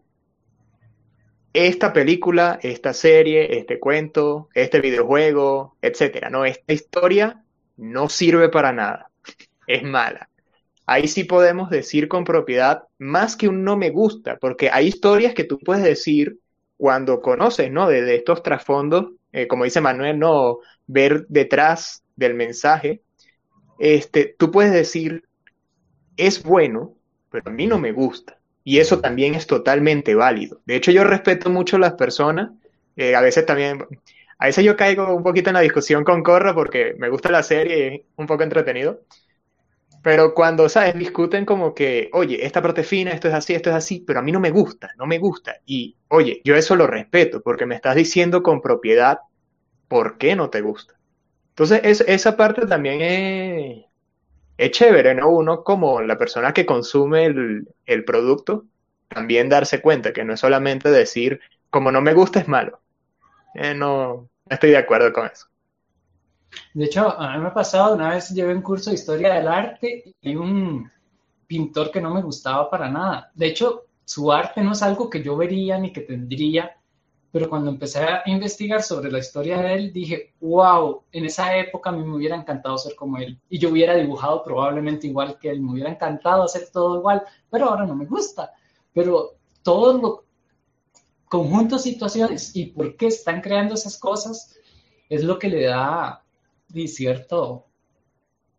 esta película, esta serie, este cuento, este videojuego, etcétera. No, esta historia no sirve para nada. Es mala. Ahí sí podemos decir con propiedad más que un no me gusta, porque hay historias que tú puedes decir cuando conoces, ¿no? De, estos trasfondos, eh, como dice Manuel, no ver detrás del mensaje. Este, tú puedes decir es bueno, pero a mí no me gusta. Y eso también es totalmente válido. De hecho, yo respeto mucho a las personas. Eh, a veces también, a veces yo caigo un poquito en la discusión con Corra porque me gusta la serie es un poco entretenido. Pero cuando, ¿sabes? Discuten como que, oye, esta parte esto es así, esto es así, pero a mí no me gusta, no me gusta. Y, oye, yo eso lo respeto porque me estás diciendo con propiedad por qué no te gusta. Entonces, es, esa parte también es, es chévere, ¿no? Uno como la persona que consume el, producto, también darse cuenta que no es solamente decir, como no me gusta es malo. Eh, no, estoy de acuerdo con eso. De hecho, a mí me ha pasado, una vez llevé un curso de historia del arte y un pintor que no me gustaba para nada. De hecho, su arte no es algo que yo vería ni que tendría, pero cuando empecé a investigar sobre la historia de él, dije, wow, en esa época a mí me hubiera encantado ser como él. Y yo hubiera dibujado probablemente igual que él, me hubiera encantado hacer todo igual, pero ahora no me gusta. Pero todos los conjuntos situaciones y por qué están creando esas cosas es lo que le da cierto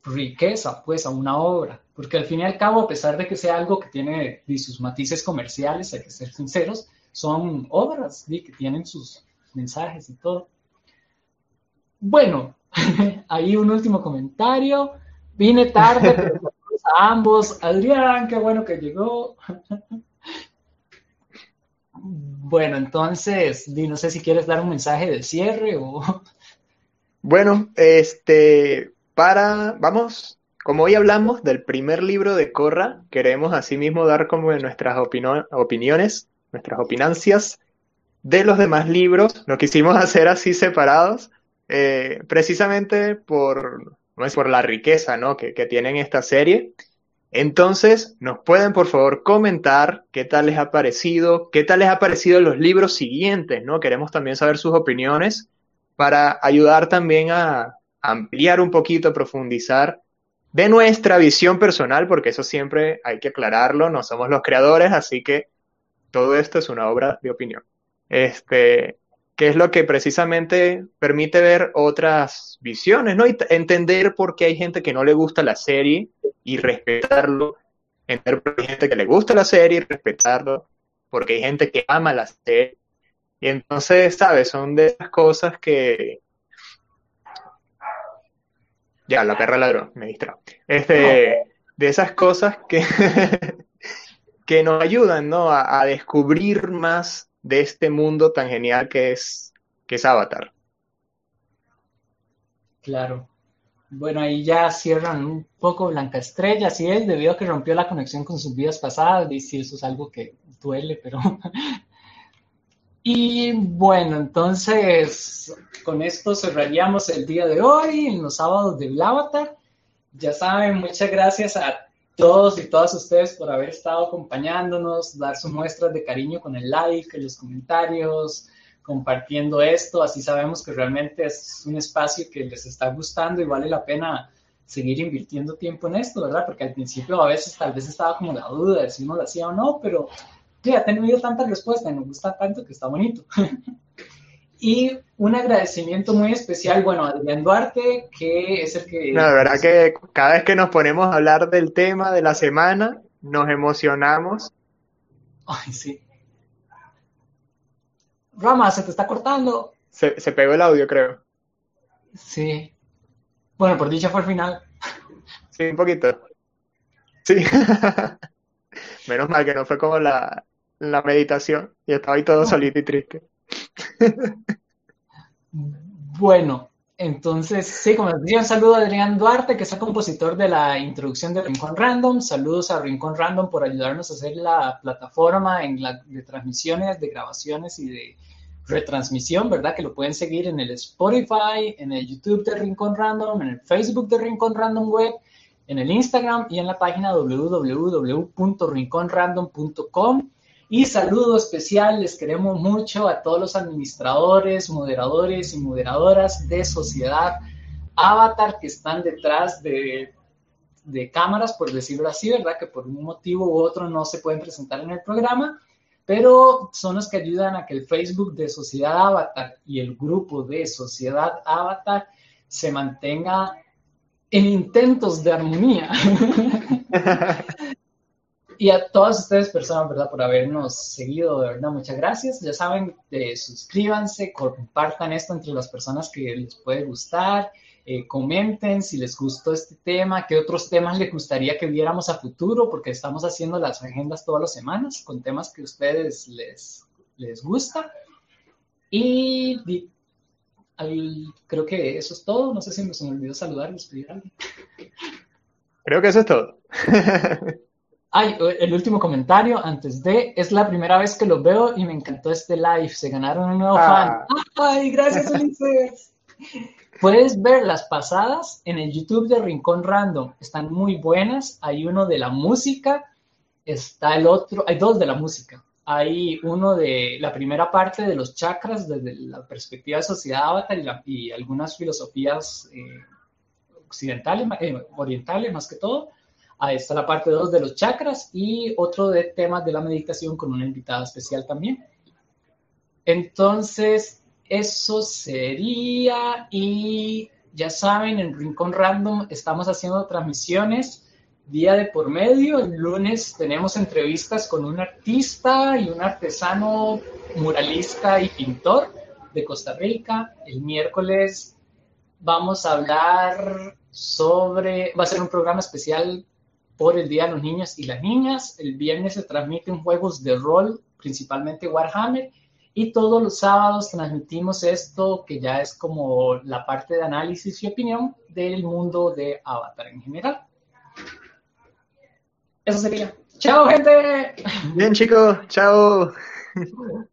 riqueza pues a una obra, porque al fin y al cabo, a pesar de que sea algo que tiene sus matices comerciales, hay que ser sinceros, son obras que tienen sus mensajes y todo. Bueno, ahí un último comentario. Vine tarde, pero a ambos. Adrián, qué bueno que llegó. Bueno, entonces, no sé si quieres dar un mensaje de cierre o... Bueno, este, para, vamos, como hoy hablamos del primer libro de Corra, queremos asimismo dar como nuestras opiniones, nuestras opinancias de los demás libros. Lo quisimos hacer así separados, eh, precisamente por, por la riqueza ¿no? que, que tienen esta serie. Entonces, nos pueden por favor comentar qué tal les ha parecido, qué tal les ha parecido los libros siguientes, ¿no? Queremos también saber sus opiniones para ayudar también a, ampliar un poquito, profundizar de nuestra visión personal, porque eso siempre hay que aclararlo, no somos los creadores, así que todo esto es una obra de opinión. Este, que es lo que precisamente permite ver otras visiones, ¿no? Y entender por qué hay gente que no le gusta la serie y respetarlo, entender por qué hay gente que le gusta la serie y respetarlo, porque hay gente que ama la serie. Y entonces, ¿sabes? Son de esas cosas que, ya, la perra ladrón, me distrajo. Este, de esas cosas que, que nos ayudan, ¿no? A, descubrir más de este mundo tan genial que es, que es Avatar. Claro. Bueno, ahí ya cierran un poco Blanca Estrella, sí es, debido a que rompió la conexión con sus vidas pasadas, y sí, eso es algo que duele, pero Y bueno, entonces con esto cerraríamos el día de hoy, en los sábados del Avatar. Ya saben, muchas gracias a todos y todas ustedes por haber estado acompañándonos, dar sus muestras de cariño con el like, los comentarios, compartiendo esto. Así sabemos que realmente es un espacio que les está gustando y vale la pena seguir invirtiendo tiempo en esto, ¿verdad? Porque al principio a veces tal vez estaba como la duda de si uno lo hacía o no, pero ya ha tenido tanta respuesta y nos gusta tanto que está bonito. y un agradecimiento muy especial, bueno, a Adrián Duarte, que es el que... No, la verdad que cada vez que nos ponemos a hablar del tema de la semana, nos emocionamos. Ay, sí. Rama, se te está cortando. Se, se pegó el audio, creo. Sí. Bueno, por dicha fue el final. Sí, un poquito. Sí. Menos mal que no fue como la, la meditación y estaba ahí todo solito y triste. Bueno, entonces, sí, como les decía, un saludo a Adrián Duarte, que es el compositor de la introducción de Rincón Random. Saludos a Rincón Random por ayudarnos a hacer la plataforma en de transmisiones, de grabaciones y de retransmisión, ¿verdad? Que lo pueden seguir en el Spotify, en el YouTube de Rincón Random, en el Facebook de Rincón Random Web, en el Instagram y en la página www.rinconrandom.com. Y saludo especial, les queremos mucho a todos los administradores, moderadores y moderadoras de Sociedad Avatar que están detrás de, de cámaras, por decirlo así, ¿verdad? Que por un motivo u otro no se pueden presentar en el programa, pero son los que ayudan a que el Facebook de Sociedad Avatar y el grupo de Sociedad Avatar se mantenga en intentos de armonía. y a todas ustedes personas, ¿verdad? Por habernos seguido, de verdad, muchas gracias. Ya saben, eh, suscríbanse, compartan esto entre las personas que les puede gustar, eh, comenten si les gustó este tema, qué otros temas les gustaría que viéramos a futuro, porque estamos haciendo las agendas todas las semanas con temas que a ustedes les, les gusta. Y, creo que eso es todo. No sé si me, se me olvidó saludar, despedir a alguien. Creo que eso es todo. Ay, el último comentario antes de, es la primera vez que lo veo y me encantó este live, se ganaron un nuevo ah. fan. Ay, gracias Ulises. Puedes ver las pasadas en el YouTube de Rincón Random, están muy buenas, hay uno de la música, está el otro, hay dos de la música. Hay uno de la primera parte de los chakras desde la perspectiva de sociedad avatar y, algunas filosofías eh, occidentales, eh, orientales más que todo. Ahí está la parte 2 de los chakras y otro de temas de la meditación con una invitada especial también. Entonces, eso sería y ya saben, en Rincón Random estamos haciendo transmisiones día de por medio. El lunes tenemos entrevistas con un artista y un artesano muralista y pintor de Costa Rica. El miércoles vamos a hablar sobre, va a ser un programa especial por el Día de los Niños y las Niñas. El viernes se transmiten juegos de rol, principalmente Warhammer. Y todos los sábados transmitimos esto que ya es como la parte de análisis y opinión del mundo de Avatar en general. Eso sería. Chao, gente. Bien, chicos. Chao.